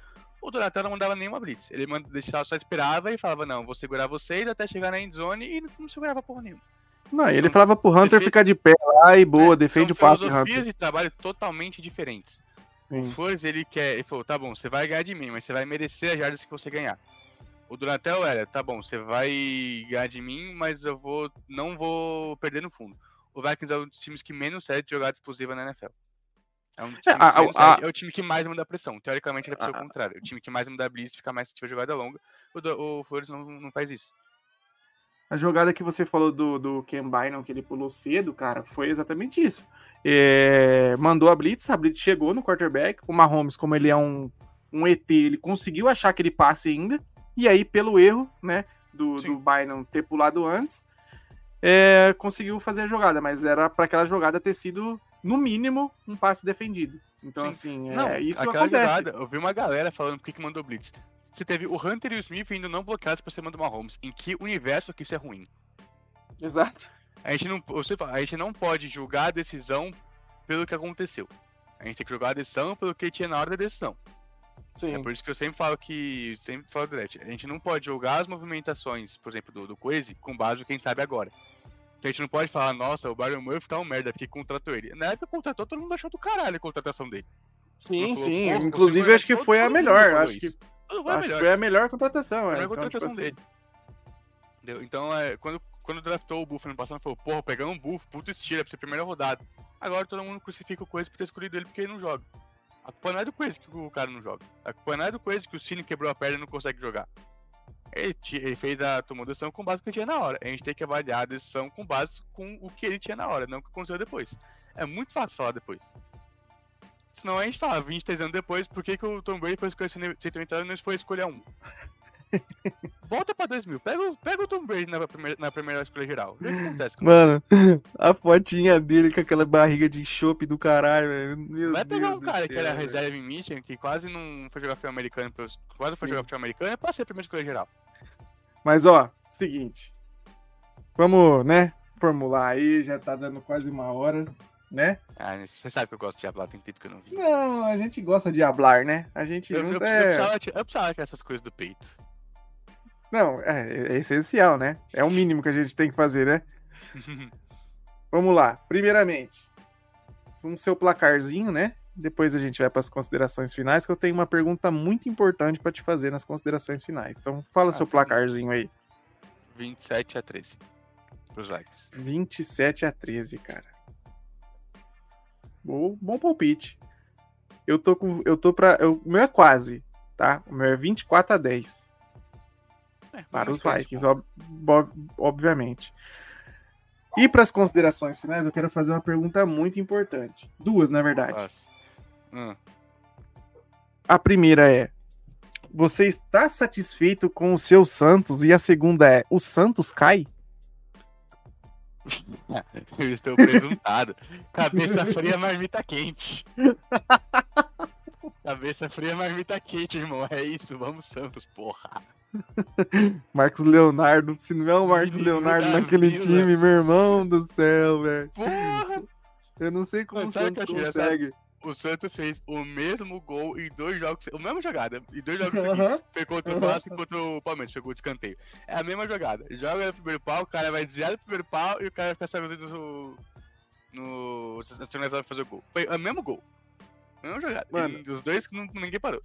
Speaker 3: o Donatello não mandava nenhuma blitz. Ele deixava, só esperava e falava, não, vou segurar vocês até chegar na endzone e não segurava porra nenhuma.
Speaker 2: Não, ele então, falava pro Hunter defende... ficar de pé lá e boa, é, defende o passo.
Speaker 3: São filosofias de trabalho totalmente diferentes. Sim. O Flores, ele quer, ele falou, tá bom, você vai ganhar de mim, mas você vai merecer as jardas que você ganhar. O Donatello era, tá bom, você vai ganhar de mim, mas eu vou, não vou perder no fundo. O Vikings é um dos times que menos cede jogada explosiva na NFL. É, um é, a, a, é, o time que mais manda pressão. Teoricamente, ele é o contrário. O time que mais manda blitz fica mais se tiver jogada longa. O, o Flores não, não faz isso.
Speaker 2: A jogada que você falou do, do Ken Bynum, que ele pulou cedo, cara, foi exatamente isso. É, mandou a blitz, a blitz chegou no quarterback. O Mahomes, como ele é um, um ET, ele conseguiu achar aquele passe ainda. E aí, pelo erro, né, do, do Bynum ter pulado antes, é, conseguiu fazer a jogada. Mas era para aquela jogada ter sido no mínimo, um passe defendido. Então, Sim. assim, é, não, isso acontece. Jogada,
Speaker 3: eu vi uma galera falando por que mandou blitz. Você teve o Hunter e o Smith indo não bloqueados pra cima do Mahomes. Em que universo que isso é ruim?
Speaker 2: Exato.
Speaker 3: A gente não, você, a gente não pode julgar a decisão pelo que aconteceu. A gente tem que julgar a decisão pelo que tinha na hora da decisão. Sim. É por isso que eu sempre falo que. Sempre falo direto. A gente não pode julgar as movimentações, por exemplo, do, do Coese com base no que a gente sabe agora. Então a gente não pode falar, nossa, o Byron Murphy tá um merda porque contratou ele. Na época contratou, todo mundo achou do caralho a contratação dele.
Speaker 2: Sim, falou, sim. Inclusive acho que foi a melhor. Acho que, acho que foi a melhor contratação. A melhor
Speaker 3: é. então, contratação tipo dele. Assim... Entendeu? Então, é, quando, quando draftou o Buff no passado, falou, porra, pegando um Buff, puto estilo, é pra ser a primeira rodada. Agora todo mundo crucifica o Coisa por ter escolhido ele porque ele não joga. A culpa não é do Coisa que o cara não joga. A culpa não é do Coisa que o Cine quebrou a perna e não consegue jogar. Ele, ele, fez a tomou a decisão com base no que tinha na hora. A gente tem que avaliar a decisão com base com o que ele tinha na hora, não o que aconteceu depois. É muito fácil falar depois. Senão a gente fala, 23 anos depois, por que, que o Tom Brady foi escolher 190 anos e não foi escolher um? Volta pra 2000, pega, pega o Tom Brady na primeira, na primeira escolha geral. O que acontece com
Speaker 2: Mano, a fotinha dele com aquela barriga de chope do caralho, velho.
Speaker 3: Vai pegar Deus um cara céu, que era reserva em Michigan, que quase não foi jogar futebol americano, quase Sim. foi jogar futebol americano, é pra ser a primeira escolha geral.
Speaker 2: Mas ó, seguinte. Vamos, né? Formular aí, já tá dando quase uma hora, né?
Speaker 3: Ah, você sabe que eu gosto de hablar, tem tempo que eu não vi.
Speaker 2: Não, a gente gosta de hablar, né? A gente
Speaker 3: Eu, eu,
Speaker 2: junta
Speaker 3: eu,
Speaker 2: é...
Speaker 3: precisava, eu precisava tirar essas coisas do peito.
Speaker 2: Não, é, é essencial, né? É o mínimo que a gente tem que fazer, né? Vamos lá. Primeiramente, no seu placarzinho, né? Depois a gente vai para as considerações finais, que eu tenho uma pergunta muito importante para te fazer nas considerações finais. Então, fala
Speaker 3: Ah,
Speaker 2: seu
Speaker 3: tá.
Speaker 2: placarzinho aí.
Speaker 3: 27 a 13. Pros likes.
Speaker 2: 27 a 13, cara. Bom, bom palpite. Eu tô com. Eu tô pra. eu- o meu é quase, tá? O meu é 24 a 10. Para os Vikings, ob- ob- obviamente. E para as considerações finais, eu quero fazer uma pergunta muito importante. Duas, na verdade.
Speaker 3: Hum.
Speaker 2: A primeira é: Você está satisfeito com o seu Santos? E a segunda é: O Santos cai?
Speaker 3: Eu estou presuntado. Cabeça fria, marmita quente. Cabeça fria, marmita quente, irmão. É isso, vamos Santos, porra.
Speaker 2: Marcos Leonardo, se não é o Marcos Leonardo naquele time, meu irmão do céu, velho. Eu não sei como
Speaker 3: Não,
Speaker 2: o
Speaker 3: o
Speaker 2: Santos consegue.
Speaker 3: O Santos fez o mesmo gol em dois jogos, a mesma jogada, em dois jogos seguintes. Foi contra o. Vasco e contra o Palmeiras, pegou o escanteio. É a mesma jogada. Joga no primeiro pau, o cara vai desviar do primeiro pau e o cara vai ficar sabendo no. na segunda vai fazer o gol. Foi o mesmo gol. A mesma jogada.
Speaker 2: Mano.
Speaker 3: E os dois que ninguém parou.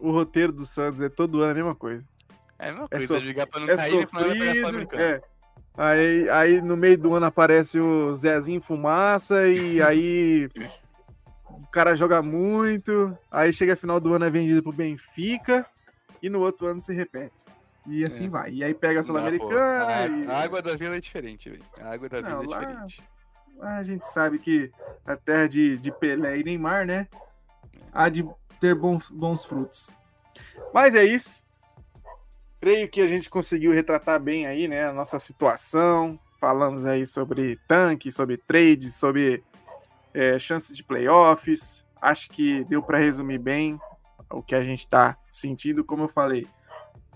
Speaker 2: O roteiro do Santos é todo ano a mesma coisa.
Speaker 3: É a mesma
Speaker 2: É,
Speaker 3: coisa,
Speaker 2: sof-
Speaker 3: ligar pra não
Speaker 2: é
Speaker 3: cair e pegar
Speaker 2: sofrido.
Speaker 3: Sul-Americana.
Speaker 2: É. Aí, aí no meio do ano aparece o Zezinho Fumaça e aí o cara joga muito. Aí chega final do ano é vendido pro Benfica e no outro ano se repete. E assim
Speaker 3: É.
Speaker 2: vai. E aí pega a. Sul-Americana.
Speaker 3: A,
Speaker 2: e-
Speaker 3: a água da vila é diferente, velho. A água da
Speaker 2: Não,
Speaker 3: vila é
Speaker 2: lá-
Speaker 3: diferente.
Speaker 2: A gente sabe que a terra de, de Pelé e Neymar, né? Há de ter bons, bons frutos. Mas é isso. Creio que a gente conseguiu retratar bem aí, né? A nossa situação. Falamos aí sobre tanque, sobre trades, sobre é, chances de playoffs. Acho que deu para resumir bem o que a gente está sentindo. Como eu falei,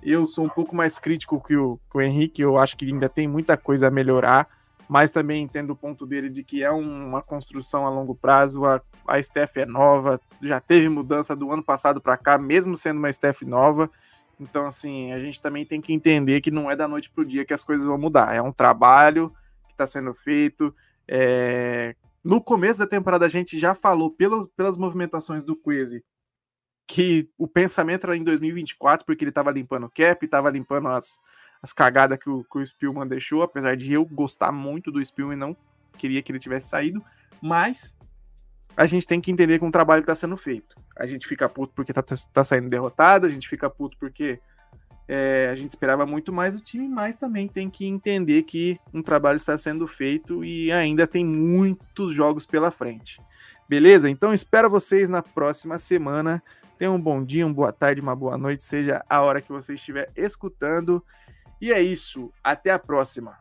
Speaker 2: eu sou um pouco mais crítico que o, que o Henrique. Eu acho que ainda tem muita coisa a melhorar mas também entendo o ponto dele de que é um- uma construção a longo prazo. A, a staff é nova, já teve mudança do ano passado para cá, mesmo sendo uma staff nova. Então, assim, a gente também tem que entender que não é da noite para o dia que as coisas vão mudar. É um trabalho que está sendo feito. É, No começo da temporada, a gente já falou pelas, pelas movimentações do Queze que o pensamento era em 2024, porque ele estava limpando o cap, estava limpando as, as cagadas que o, que o Spielman deixou, apesar de eu gostar muito do Spielman e não queria que ele tivesse saído, mas a gente tem que entender que um trabalho está sendo feito. A gente fica puto porque tá, tá saindo derrotado, a gente fica puto porque é, a gente esperava muito mais do time, mas também tem que entender que um trabalho está sendo feito e ainda tem muitos jogos pela frente. Beleza? Então espero vocês na próxima semana. Tenham um bom dia, uma boa tarde, uma boa noite, seja a hora que você estiver escutando. E é isso. Até a próxima.